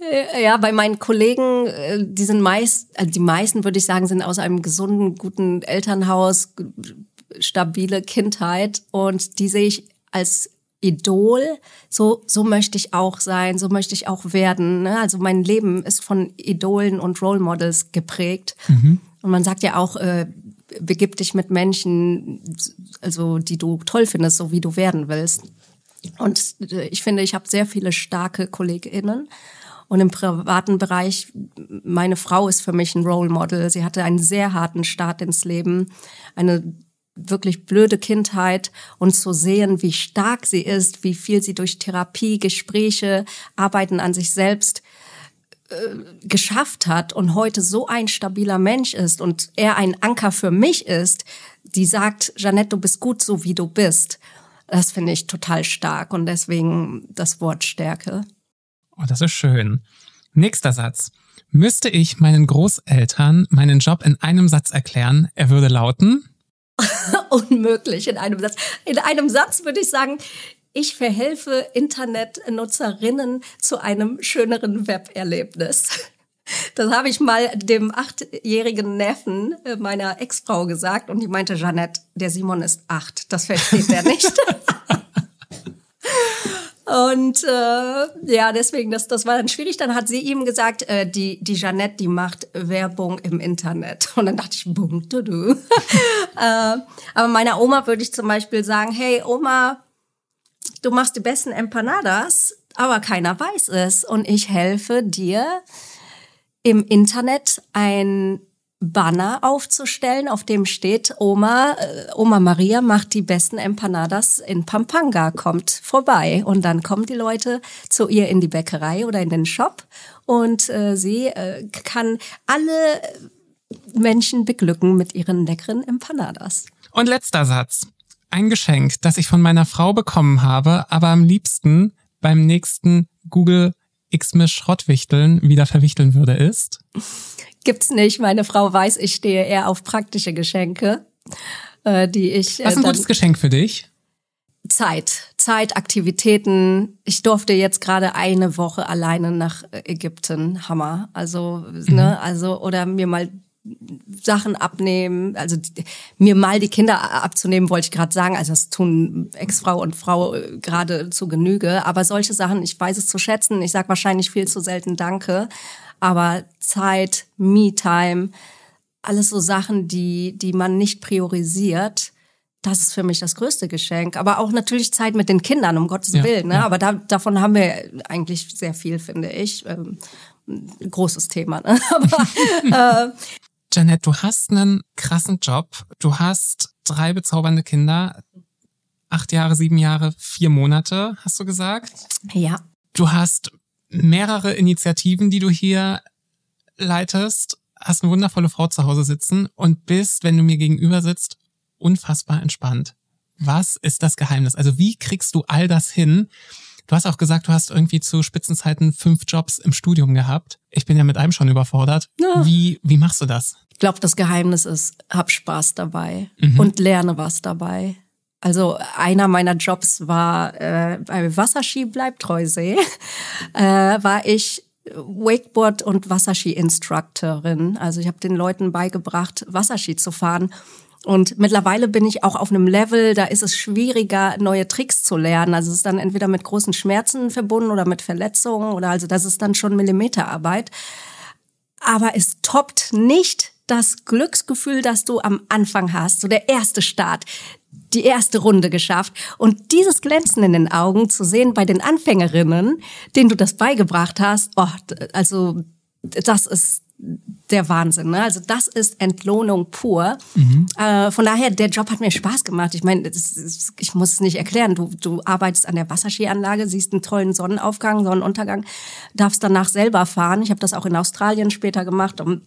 Äh, ja, bei meinen Kollegen, äh, die sind meist, also die meisten würde ich sagen, sind aus einem gesunden, guten Elternhaus, stabile Kindheit und die sehe ich als Idol. So, so möchte ich auch sein, so möchte ich auch werden. Ne? Also mein Leben ist von Idolen und Role Models geprägt. Mhm. Und man sagt ja auch, äh, begib dich mit Menschen, also die du toll findest, so wie du werden willst. Und äh, ich finde, ich habe sehr viele starke KollegInnen. Und im privaten Bereich, meine Frau ist für mich ein Role Model. Sie hatte einen sehr harten Start ins Leben, eine wirklich blöde Kindheit und zu sehen, wie stark sie ist, wie viel sie durch Therapie, Gespräche, Arbeiten an sich selbst äh, geschafft hat und heute so ein stabiler Mensch ist und er ein Anker für mich ist, die sagt, Jeanette, du bist gut so, wie du bist. Das finde ich total stark und deswegen das Wort Stärke. Oh, das ist schön. Nächster Satz. Müsste ich meinen Großeltern meinen Job in einem Satz erklären, er würde lauten? Unmöglich in einem Satz. In einem Satz würde ich sagen, ich verhelfe Internetnutzerinnen zu einem schöneren Weberlebnis. Das habe ich mal dem achtjährigen Neffen meiner Ex-Frau gesagt und die meinte, Jeanette, der Simon ist acht, das versteht er nicht. Und äh, ja, deswegen, das, das war dann schwierig. Dann hat sie ihm gesagt, äh, die, die Jeanette, die macht Werbung im Internet. Und dann dachte ich, bum, du, du. äh, aber meiner Oma würde ich zum Beispiel sagen, hey Oma, du machst die besten Empanadas, aber keiner weiß es. Und ich helfe dir im Internet ein Banner aufzustellen, auf dem steht, Oma, äh, Oma Maria macht die besten Empanadas in Pampanga, kommt vorbei. Und dann kommen die Leute zu ihr in die Bäckerei oder in den Shop und äh, sie äh, kann alle Menschen beglücken mit ihren leckeren Empanadas. Und letzter Satz. Ein Geschenk, das ich von meiner Frau bekommen habe, aber am liebsten beim nächsten Google Xmas Schrottwichteln wieder verwichteln würde, ist? Gibt's nicht. Meine Frau weiß, ich stehe eher auf praktische Geschenke, äh, die ich. Äh, Was ist ein gutes Geschenk für dich? Zeit, Zeit, Aktivitäten. Ich durfte jetzt gerade eine Woche alleine nach Ägypten. Hammer. Also, mhm. ne, also, oder mir mal Sachen abnehmen, also die, mir mal die Kinder abzunehmen, wollte ich gerade sagen. Also das tun Ex-Frau und Frau äh, gerade zu Genüge. Aber solche Sachen, ich weiß es zu schätzen. Ich sage wahrscheinlich viel zu selten Danke aber Zeit, Me-Time, alles so Sachen, die, die man nicht priorisiert, das ist für mich das größte Geschenk. Aber auch natürlich Zeit mit den Kindern, um Gottes ja, Willen. Ne? Ja. Aber da, davon haben wir eigentlich sehr viel, finde ich. Ähm, großes Thema. Ne? Aber, äh, Janet, du hast einen krassen Job. Du hast drei bezaubernde Kinder. Acht Jahre, sieben Jahre, vier Monate, hast du gesagt? Ja. Du hast mehrere Initiativen, die du hier leitest, hast eine wundervolle Frau zu Hause sitzen und bist, wenn du mir gegenüber sitzt, unfassbar entspannt. Was ist das Geheimnis? Also wie kriegst du all das hin? Du hast auch gesagt, du hast irgendwie zu Spitzenzeiten fünf Jobs im Studium gehabt. Ich bin ja mit einem schon überfordert. Ja. Wie, wie machst du das? Ich glaube, das Geheimnis ist, hab Spaß dabei mhm. und lerne was dabei. Also einer meiner Jobs war äh, bei Wasserski Bleibtreusee, äh, war ich Wakeboard und Wasserski-Instructorin. Also ich habe den Leuten beigebracht, Wasserski zu fahren. Und mittlerweile bin ich auch auf einem Level, da ist es schwieriger, neue Tricks zu lernen. Also es ist dann entweder mit großen Schmerzen verbunden oder mit Verletzungen oder also das ist dann schon Millimeterarbeit. Aber es toppt nicht das Glücksgefühl, das du am Anfang hast, so der erste Start, die erste Runde geschafft. Und dieses Glänzen in den Augen zu sehen bei den Anfängerinnen, denen du das beigebracht hast, oh, also das ist der Wahnsinn. Ne? Also das ist Entlohnung pur. Mhm. Äh, von daher, der Job hat mir Spaß gemacht. Ich meine, ich muss es nicht erklären. Du, du arbeitest an der Wasserskianlage, siehst einen tollen Sonnenaufgang, Sonnenuntergang, darfst danach selber fahren. Ich habe das auch in Australien später gemacht, um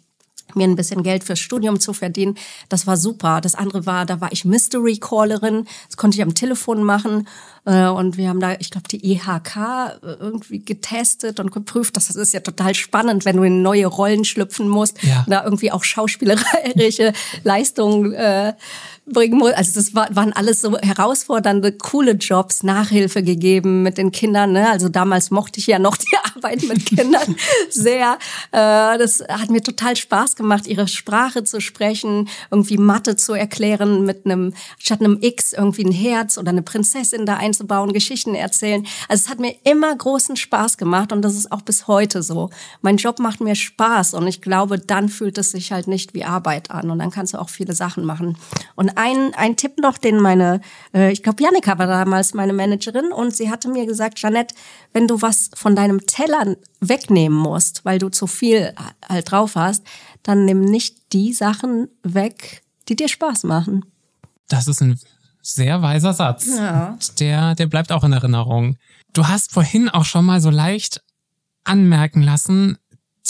mir ein bisschen Geld fürs Studium zu verdienen. Das war super. Das andere war, da war ich Mystery Callerin. Das konnte ich am Telefon machen. Äh, und wir haben da, ich glaube, die IHK äh, irgendwie getestet und geprüft. Das ist ja total spannend, wenn du in neue Rollen schlüpfen musst. Ja. Da irgendwie auch schauspielerische Leistungen äh, bringen muss. Also das war, waren alles so herausfordernde, coole Jobs, Nachhilfe gegeben mit den Kindern. Ne? Also damals mochte ich ja noch die Arbeit mit Kindern sehr. Äh, das hat mir total Spaß gemacht, ihre Sprache zu sprechen, irgendwie Mathe zu erklären mit einem, statt einem X irgendwie ein Herz oder eine Prinzessin da einzubauen, Geschichten erzählen. Also es hat mir immer großen Spaß gemacht und das ist auch bis heute so. Mein Job macht mir Spaß und ich glaube, dann fühlt es sich halt nicht wie Arbeit an und dann kannst du auch viele Sachen machen. Und ein, ein Tipp noch, den meine, äh, ich glaube, Janika war damals meine Managerin und sie hatte mir gesagt, Janette, wenn du was von deinem Teller wegnehmen musst, weil du zu viel halt drauf hast, dann nimm nicht die Sachen weg, die dir Spaß machen. Das ist ein sehr weiser Satz. Ja. Der, der bleibt auch in Erinnerung. Du hast vorhin auch schon mal so leicht anmerken lassen,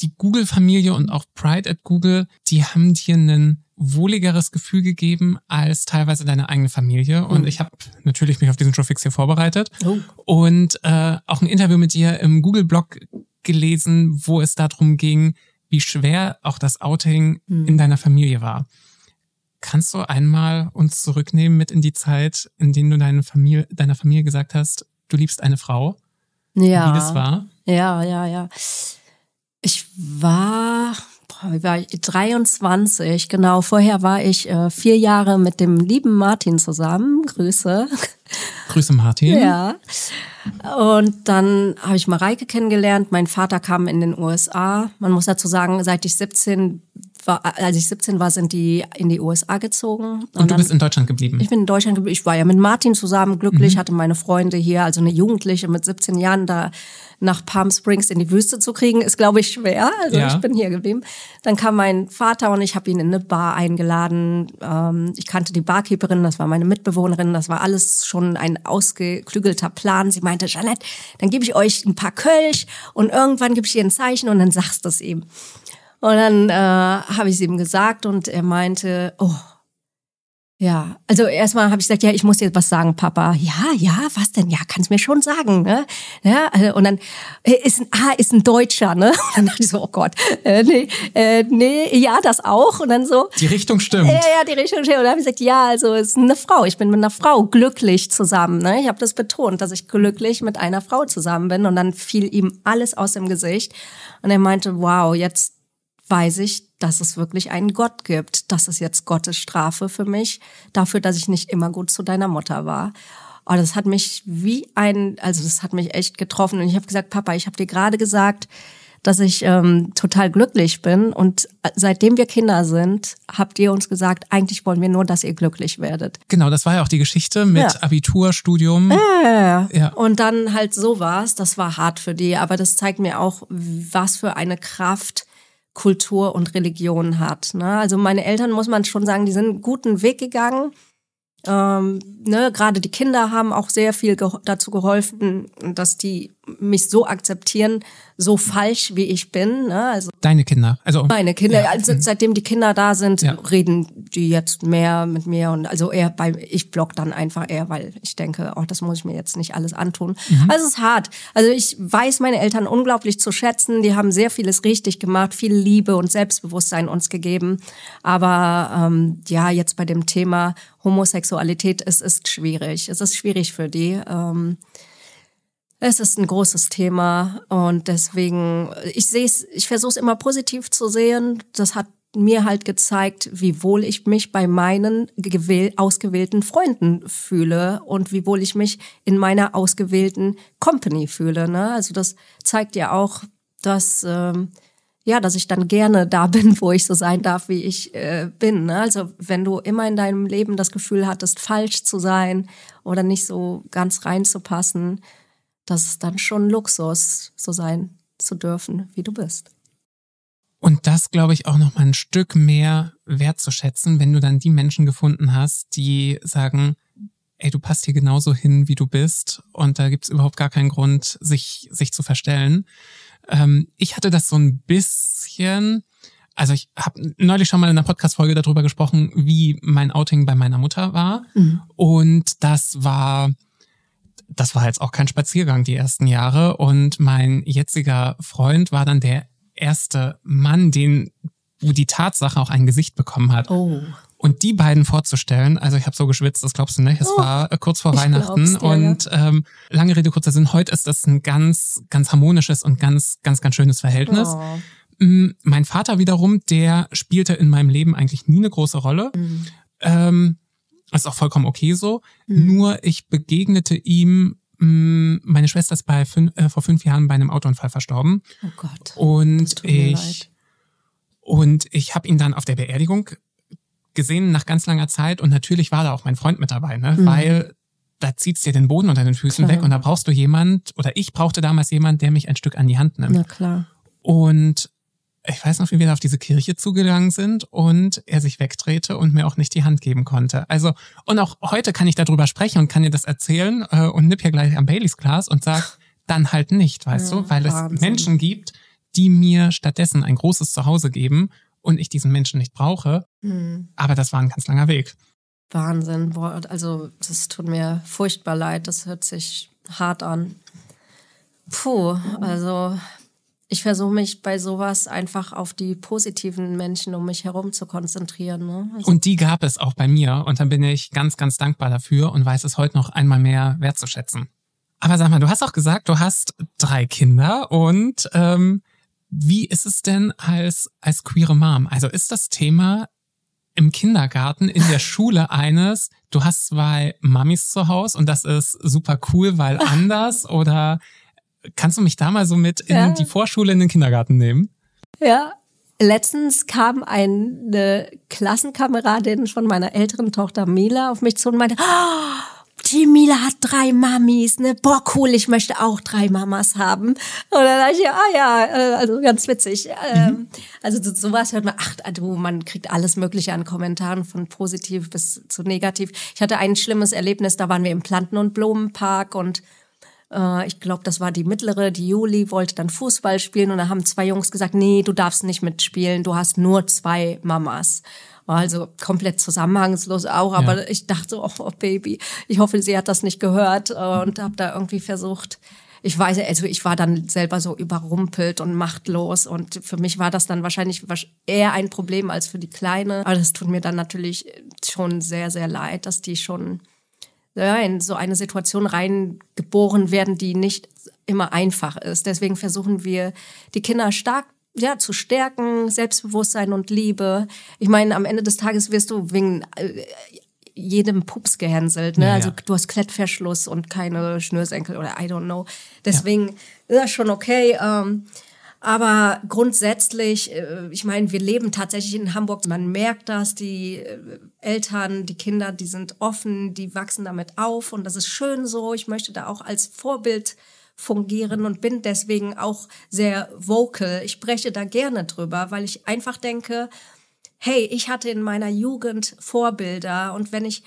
die Google-Familie und auch Pride at Google, die haben dir einen wohligeres Gefühl gegeben als teilweise deine eigene Familie. Und mhm. ich habe natürlich mich auf diesen Showfix hier vorbereitet oh. und äh, auch ein Interview mit dir im Google-Blog gelesen, wo es darum ging, wie schwer auch das Outing mhm. in deiner Familie war. Kannst du einmal uns zurücknehmen mit in die Zeit, in der du deine Familie, deiner Familie gesagt hast, du liebst eine Frau? Ja. Wie das war? Ja, ja, ja. Ich war ich war 23, genau. Vorher war ich äh, vier Jahre mit dem lieben Martin zusammen. Grüße. Grüße Martin. Ja. Und dann habe ich Mareike kennengelernt. Mein Vater kam in den USA. Man muss dazu sagen, seit ich 17 war, als ich 17 war, sind die in die USA gezogen. Und, und du bist in Deutschland geblieben? Ich bin in Deutschland geblieben. Ich war ja mit Martin zusammen glücklich, mhm. hatte meine Freunde hier, also eine Jugendliche mit 17 Jahren da nach Palm Springs in die Wüste zu kriegen, ist, glaube ich, schwer. Also ja. ich bin hier geblieben. Dann kam mein Vater und ich habe ihn in eine Bar eingeladen. Ähm, ich kannte die Barkeeperin, das war meine Mitbewohnerin. Das war alles schon ein ausgeklügelter Plan. Sie meinte, Jeanette, dann gebe ich euch ein paar Kölsch und irgendwann gebe ich ihr ein Zeichen und dann sagst du es ihm. Und dann äh, habe ich es ihm gesagt und er meinte, oh, ja, also erstmal habe ich gesagt, ja, ich muss dir was sagen, Papa. Ja, ja, was denn? Ja, kannst mir schon sagen, ne? Ja, also, und dann ist ein ah, ist ein Deutscher, ne? Und dann dachte ich so, oh Gott, äh, nee, äh, nee, ja, das auch. Und dann so. Die Richtung stimmt. Ja, ja, die Richtung stimmt. Und dann habe ich gesagt, ja, also es ist eine Frau. Ich bin mit einer Frau glücklich zusammen. Ne? Ich habe das betont, dass ich glücklich mit einer Frau zusammen bin. Und dann fiel ihm alles aus dem Gesicht. Und er meinte, wow, jetzt weiß ich, dass es wirklich einen Gott gibt. Das ist jetzt Gottes Strafe für mich, dafür, dass ich nicht immer gut zu deiner Mutter war. Oh, das hat mich wie ein, also das hat mich echt getroffen. Und ich habe gesagt, Papa, ich habe dir gerade gesagt, dass ich ähm, total glücklich bin. Und seitdem wir Kinder sind, habt ihr uns gesagt, eigentlich wollen wir nur, dass ihr glücklich werdet. Genau, das war ja auch die Geschichte mit ja. Abitur, Studium. Ja, ja. Und dann halt sowas, das war hart für die. Aber das zeigt mir auch, was für eine Kraft Kultur und Religion hat. Ne? Also meine Eltern, muss man schon sagen, die sind einen guten Weg gegangen. Ähm, ne, gerade die Kinder haben auch sehr viel ge dazu geholfen, dass die mich so akzeptieren, so falsch wie ich bin. Ne? Also Deine Kinder, also meine Kinder. Ja. Also seitdem die Kinder da sind, ja. reden die jetzt mehr mit mir und also eher bei ich block dann einfach eher, weil ich denke, oh, das muss ich mir jetzt nicht alles antun. Mhm. Also es ist hart. Also ich weiß meine Eltern unglaublich zu schätzen. Die haben sehr vieles richtig gemacht, viel Liebe und Selbstbewusstsein uns gegeben. Aber ähm, ja, jetzt bei dem Thema Homosexualität, es ist schwierig. Es ist schwierig für die. Ähm, es ist ein großes Thema und deswegen, ich sehe es, ich versuche es immer positiv zu sehen. Das hat mir halt gezeigt, wie wohl ich mich bei meinen ausgewählten Freunden fühle und wie wohl ich mich in meiner ausgewählten Company fühle. Ne? Also das zeigt ja auch, dass ähm, ja, dass ich dann gerne da bin, wo ich so sein darf, wie ich äh, bin. Ne? Also wenn du immer in deinem Leben das Gefühl hattest, falsch zu sein oder nicht so ganz reinzupassen, das ist dann schon Luxus, so sein zu dürfen, wie du bist. Und das, glaube ich, auch noch mal ein Stück mehr wertzuschätzen, wenn du dann die Menschen gefunden hast, die sagen, ey, du passt hier genauso hin, wie du bist und da gibt's überhaupt gar keinen Grund, sich, sich zu verstellen. Ähm, ich hatte das so ein bisschen, also ich habe neulich schon mal in einer Podcast-Folge darüber gesprochen, wie mein Outing bei meiner Mutter war. Mhm. Und das war das war jetzt auch kein Spaziergang die ersten Jahre. Und mein jetziger Freund war dann der erste Mann, den, wo die Tatsache auch ein Gesicht bekommen hat. Oh. Und die beiden vorzustellen, also ich habe so geschwitzt, das glaubst du nicht, es Oh, war äh, kurz vor Weihnachten dir, und ähm, lange Rede, kurzer Sinn, heute ist das ein ganz, ganz harmonisches und ganz, ganz, ganz schönes Verhältnis. Oh. Mm, Mein Vater wiederum, der spielte in meinem Leben eigentlich nie eine große Rolle. Mhm. Ähm, ist auch vollkommen okay so. Mhm. Nur ich begegnete ihm, mm, meine Schwester ist bei fün äh, vor fünf Jahren bei einem Autounfall verstorben. Oh Gott. Und ich und ich habe ihn dann auf der Beerdigung gesehen nach ganz langer Zeit und natürlich war da auch mein Freund mit dabei, ne? Mhm. Weil da zieht's dir den Boden unter den Füßen Klar. weg und da brauchst du jemand oder ich brauchte damals jemand, der mich ein Stück an die Hand nimmt. Na klar. Und ich weiß noch, wie wir da auf diese Kirche zugegangen sind und er sich wegdrehte und mir auch nicht die Hand geben konnte. Also, und auch heute kann ich darüber sprechen und kann dir das erzählen äh, und nipp hier gleich am Baileys Glas und sag, dann halt nicht, weißt Ja, du? Weil Wahnsinn. es Menschen gibt, die mir stattdessen ein großes Zuhause geben und ich diesen Menschen nicht brauche. Mhm. Aber das war ein ganz langer Weg. Wahnsinn. Boah, also, das tut mir furchtbar leid. Das hört sich hart an. Puh, also ich versuche mich bei sowas einfach auf die positiven Menschen um mich herum zu konzentrieren. Ne? Also, Und die gab es auch bei mir und dann bin ich ganz, ganz dankbar dafür und weiß es heute noch einmal mehr wertzuschätzen. Aber sag mal, du hast auch gesagt, du hast drei Kinder und ähm, wie ist es denn als, als queere Mom? Also ist das Thema im Kindergarten, in der Schule eines, du hast zwei Mamis zu Hause und das ist super cool, weil anders oder kannst du mich da mal so mit in Ja. die Vorschule, in den Kindergarten nehmen? Ja. Letztens kam eine Klassenkameradin von meiner älteren Tochter Mila auf mich zu und meinte, oh, die Mila hat drei Mamis, ne? Boah, cool, ich möchte auch drei Mamas haben. Und dann dachte ich, ah ja, äh, also ganz witzig. Ähm, Also so- sowas hört man, ach du, man kriegt alles Mögliche an Kommentaren, von positiv bis zu negativ. Ich hatte ein schlimmes Erlebnis, da waren wir im Planten- und Blumenpark und äh, ich glaube, das war die mittlere, die Juli, wollte dann Fußball spielen und da haben zwei Jungs gesagt, nee, du darfst nicht mitspielen, du hast nur zwei Mamas. War also komplett zusammenhangslos auch, aber Ja. ich dachte, oh, oh Baby, ich hoffe, sie hat das nicht gehört äh, und habe da irgendwie versucht, ich weiß, also ich war dann selber so überrumpelt und machtlos und für mich war das dann wahrscheinlich eher ein Problem als für die Kleine. Aber das tut mir dann natürlich schon sehr, sehr leid, dass die schon ja, in so eine Situation reingeboren werden, die nicht immer einfach ist. Deswegen versuchen wir, die Kinder stark ja, zu stärken, Selbstbewusstsein und Liebe. Ich meine, am Ende des Tages wirst du wegen äh, jedem Pups gehänselt. Ne? Ja, ja. Also du hast Klettverschluss und keine Schnürsenkel oder I don't know. Deswegen ist das schon okay. Ähm, aber grundsätzlich, äh, ich meine, wir leben tatsächlich in Hamburg. Man merkt das, die äh, Eltern, die Kinder, die sind offen, die wachsen damit auf und das ist schön so. Ich möchte da auch als Vorbild fungieren und bin deswegen auch sehr vocal. Ich spreche da gerne drüber, weil ich einfach denke, hey, ich hatte in meiner Jugend Vorbilder und wenn ich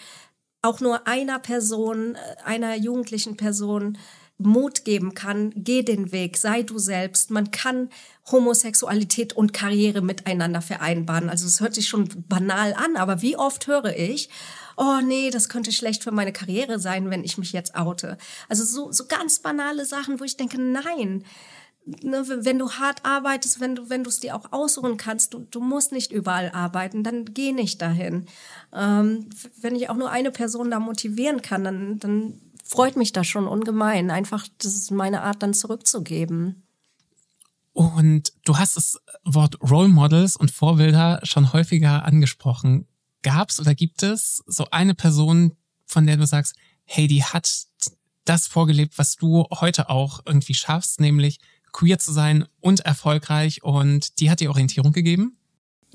auch nur einer Person, äh, einer jugendlichen Person Mut geben kann, geh den Weg, sei du selbst. Man kann Homosexualität und Karriere miteinander vereinbaren. Also es hört sich schon banal an, aber wie oft höre ich, oh nee, das könnte schlecht für meine Karriere sein, wenn ich mich jetzt oute. Also so, so ganz banale Sachen, wo ich denke, nein, ne, wenn du hart arbeitest, wenn du wenn du es dir auch aussuchen kannst, du, du musst nicht überall arbeiten, dann geh nicht dahin. Ähm, wenn ich auch nur eine Person da motivieren kann, dann, dann freut mich das schon ungemein. Einfach, das ist meine Art, dann zurückzugeben. Und du hast das Wort Role Models und Vorbilder schon häufiger angesprochen. Gab es oder gibt es so eine Person, von der du sagst, hey, die hat das vorgelebt, was du heute auch irgendwie schaffst, nämlich queer zu sein und erfolgreich und die hat dir Orientierung gegeben?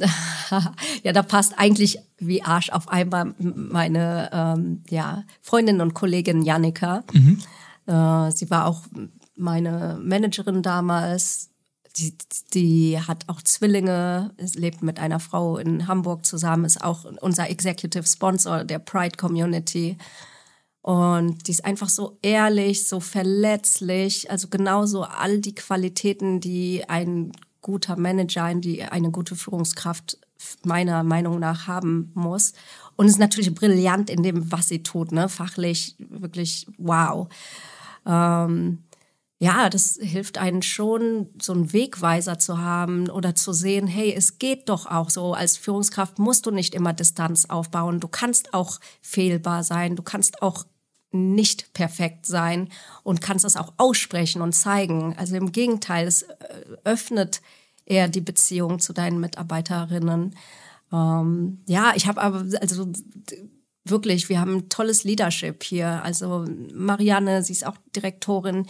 ja, da passt eigentlich wie Arsch auf einmal meine ähm, ja, Freundin und Kollegin Jannika. Äh, sie war auch meine Managerin damals. Die, die hat auch Zwillinge, lebt mit einer Frau in Hamburg zusammen, ist auch unser Executive Sponsor der Pride Community. Und die ist einfach so ehrlich, so verletzlich, also genauso all die Qualitäten, die ein guter Manager, die eine gute Führungskraft meiner Meinung nach haben muss. Und ist natürlich brillant in dem, was sie tut, ne? Fachlich wirklich wow. Ähm, ja, das hilft einen schon, so einen Wegweiser zu haben oder zu sehen, hey, es geht doch auch so. Als Führungskraft musst du nicht immer Distanz aufbauen. Du kannst auch fehlbar sein. Du kannst auch nicht perfekt sein und kannst das auch aussprechen und zeigen. Also im Gegenteil, es äh, öffnet eher die Beziehung zu deinen Mitarbeiterinnen. Ähm, ja, ich habe aber, also wirklich, wir haben tolles Leadership hier. Also Marianne, sie ist auch Direktorin,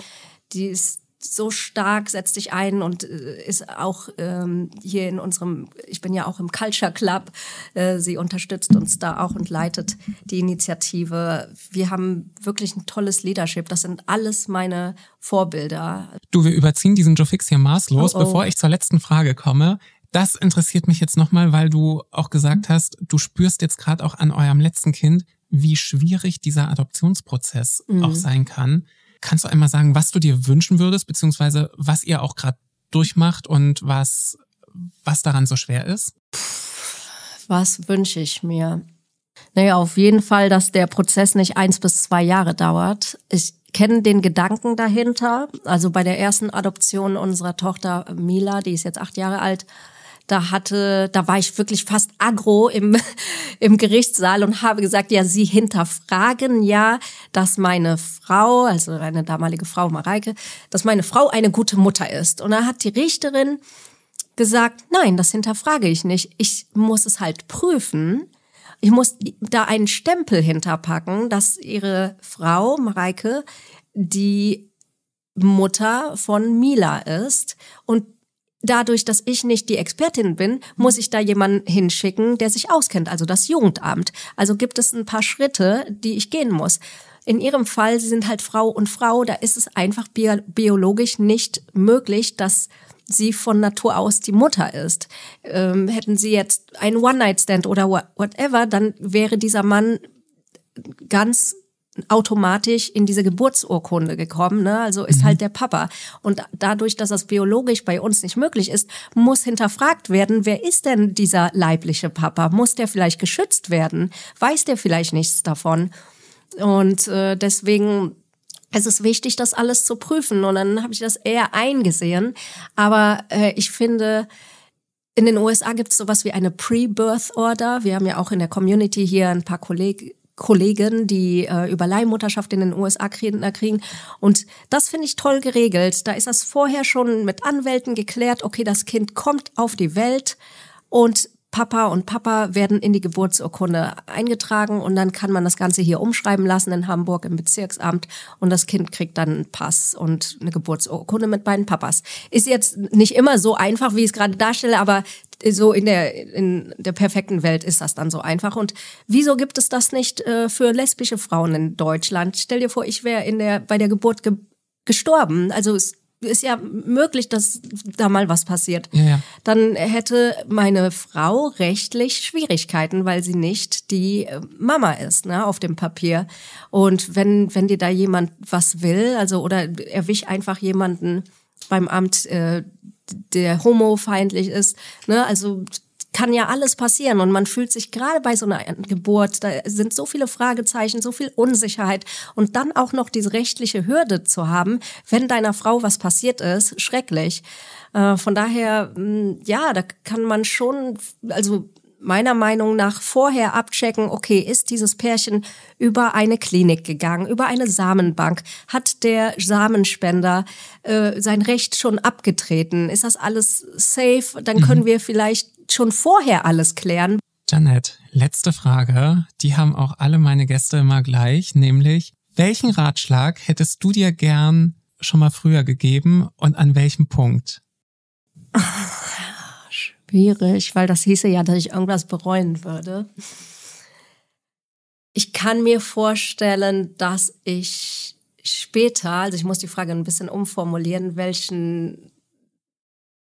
die ist so stark, setzt dich ein und äh, ist auch ähm, hier in unserem, ich bin ja auch im Culture Club, äh, sie unterstützt uns da auch und leitet die Initiative. Wir haben wirklich ein tolles Leadership. Das sind alles meine Vorbilder. Du, wir überziehen diesen Joe Fix hier maßlos. Oh, oh. Bevor ich zur letzten Frage komme, das interessiert mich jetzt nochmal, weil du auch gesagt hast, du spürst jetzt gerade auch an eurem letzten Kind, wie schwierig dieser Adoptionsprozess mhm. auch sein kann. Kannst du einmal sagen, was du dir wünschen würdest, beziehungsweise was ihr auch gerade durchmacht und was, was daran so schwer ist? Was wünsche ich mir? Naja, auf jeden Fall, dass der Prozess nicht eins bis zwei Jahre dauert. Ich kenne den Gedanken dahinter. Also bei der ersten Adoption unserer Tochter Mila, die ist jetzt acht Jahre alt, da hatte, da war ich wirklich fast aggro im, im Gerichtssaal und habe gesagt, ja, Sie hinterfragen ja, dass meine Frau, also eine damalige Frau, Mareike, dass meine Frau eine gute Mutter ist. Und da hat die Richterin gesagt, nein, das hinterfrage ich nicht. Ich muss es halt prüfen. Ich muss da einen Stempel hinterpacken, dass ihre Frau, Mareike, die Mutter von Mila ist. Und dadurch, dass ich nicht die Expertin bin, muss ich da jemanden hinschicken, der sich auskennt, also das Jugendamt. Also gibt es ein paar Schritte, die ich gehen muss. In ihrem Fall, sie sind halt Frau und Frau, da ist es einfach biologisch nicht möglich, dass sie von Natur aus die Mutter ist. Ähm, hätten sie jetzt einen One-Night-Stand oder whatever, dann wäre dieser Mann ganz automatisch in diese Geburtsurkunde gekommen, ne? also ist mhm. halt der Papa. Und dadurch, dass das biologisch bei uns nicht möglich ist, muss hinterfragt werden, wer ist denn dieser leibliche Papa? Muss der vielleicht geschützt werden? Weiß der vielleicht nichts davon? Und äh, deswegen es ist wichtig, das alles zu prüfen. Und dann habe ich das eher eingesehen. Aber äh, ich finde, in den USA gibt es sowas wie eine Pre-Birth Order. Wir haben ja auch in der Community hier ein paar Kollegen, Kollegen, die äh, über Leihmutterschaft in den USA kriegen. Äh, kriegen. Und das finde ich toll geregelt. Da ist das vorher schon mit Anwälten geklärt, okay, das Kind kommt auf die Welt und Papa und Papa werden in die Geburtsurkunde eingetragen und dann kann man das Ganze hier umschreiben lassen in Hamburg im Bezirksamt und das Kind kriegt dann einen Pass und eine Geburtsurkunde mit beiden Papas. Ist jetzt nicht immer so einfach, wie ich es gerade darstelle, aber so in der, in der perfekten Welt ist das dann so einfach. Und wieso gibt es das nicht äh, für lesbische Frauen in Deutschland? Stell dir vor, ich wäre in der, bei der Geburt ge gestorben. Also es ist ja möglich, dass da mal was passiert. Ja, ja. Dann hätte meine Frau rechtlich Schwierigkeiten, weil sie nicht die äh, Mama ist, ne, auf dem Papier. Und wenn, wenn dir da jemand was will, also oder erwisch einfach jemanden beim Amt, äh, der homofeindlich ist, ne, also kann ja alles passieren. Und man fühlt sich gerade bei so einer Geburt, da sind so viele Fragezeichen, so viel Unsicherheit. Und dann auch noch diese rechtliche Hürde zu haben, wenn deiner Frau was passiert ist, schrecklich. Äh, von daher, ja, da kann man schon, also meiner Meinung nach vorher abchecken, okay, ist dieses Pärchen über eine Klinik gegangen, über eine Samenbank, hat der Samenspender äh, sein Recht schon abgetreten, ist das alles safe, dann können mhm. wir vielleicht schon vorher alles klären. Janet, letzte Frage. Die haben auch alle meine Gäste immer gleich, nämlich, welchen Ratschlag hättest du dir gern schon mal früher gegeben und an welchem Punkt? Schwierig, weil das hieße ja, dass ich irgendwas bereuen würde. Ich kann mir vorstellen, dass ich später, also ich muss die Frage ein bisschen umformulieren, welchen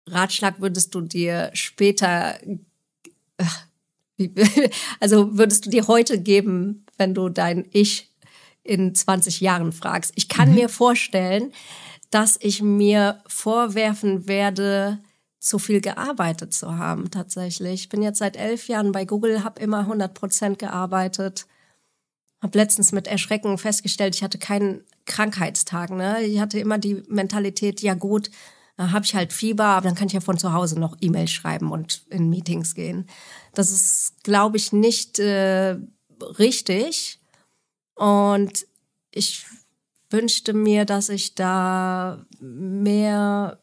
Ratschlag würdest du dir später, also würdest du dir heute geben, wenn du dein Ich in 20 Jahren fragst? Ich kann mhm. mir vorstellen, dass ich mir vorwerfen werde, zu viel gearbeitet zu haben tatsächlich. Ich bin jetzt seit elf Jahren bei Google, habe immer 100 Prozent gearbeitet. Habe letztens mit Erschrecken festgestellt, ich hatte keinen Krankheitstag. Ne? Ich hatte immer die Mentalität, ja gut, da habe ich halt Fieber, aber dann kann ich ja von zu Hause noch E-Mails schreiben und in Meetings gehen. Das ist, glaube ich, nicht äh, richtig. Und ich wünschte mir, dass ich da mehr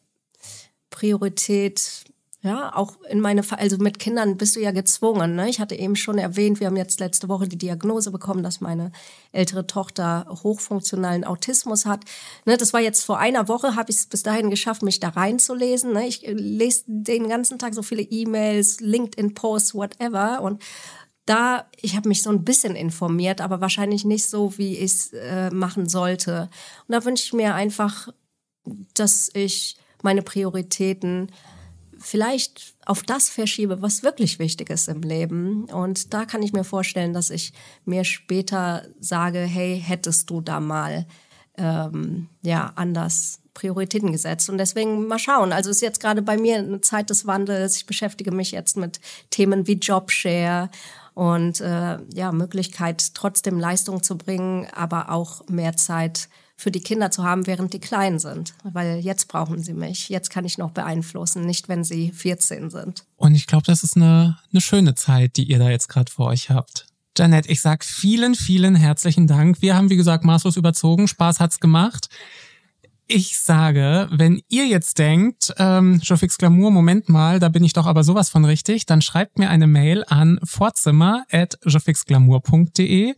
Priorität ja, auch in meine, also mit Kindern bist du ja gezwungen. Ne? Ich hatte eben schon erwähnt, wir haben jetzt letzte Woche die Diagnose bekommen, dass meine ältere Tochter hochfunktionalen Autismus hat. Ne, das war jetzt vor einer Woche, habe ich es bis dahin geschafft, mich da reinzulesen. Ne? Ich lese den ganzen Tag so viele E-Mails, LinkedIn-Posts, whatever. Und da, ich habe mich so ein bisschen informiert, aber wahrscheinlich nicht so, wie ich es äh, machen sollte. Und da wünsche ich mir einfach, dass ich meine Prioritäten vielleicht auf das verschiebe, was wirklich wichtig ist im Leben. Und da kann ich mir vorstellen, dass ich mir später sage, hey, hättest du da mal ähm, ja anders Prioritäten gesetzt. Und deswegen mal schauen. Also ist jetzt gerade bei mir eine Zeit des Wandels. Ich beschäftige mich jetzt mit Themen wie Jobshare und äh, ja Möglichkeit trotzdem Leistung zu bringen, aber auch mehr Zeit für die Kinder zu haben, während die klein sind. Weil jetzt brauchen sie mich. Jetzt kann ich noch beeinflussen, nicht wenn sie 14 sind. Und ich glaube, das ist eine, eine schöne Zeit, die ihr da jetzt gerade vor euch habt. Janet, ich sag vielen, vielen herzlichen Dank. Wir haben, wie gesagt, maßlos überzogen. Spaß hat's gemacht. Ich sage, wenn ihr jetzt denkt, ähm, Jofix Glamour, Moment mal, da bin ich doch aber sowas von richtig, dann schreibt mir eine Mail an vorzimmer at jofixglamour.de.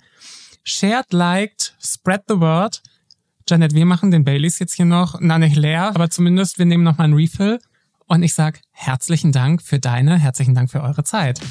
Shared, liked, spread the word. Janet, wir machen den Baileys jetzt hier noch, na nicht leer, aber zumindest wir nehmen noch mal einen Refill. Und ich sag herzlichen Dank für deine, herzlichen Dank für eure Zeit.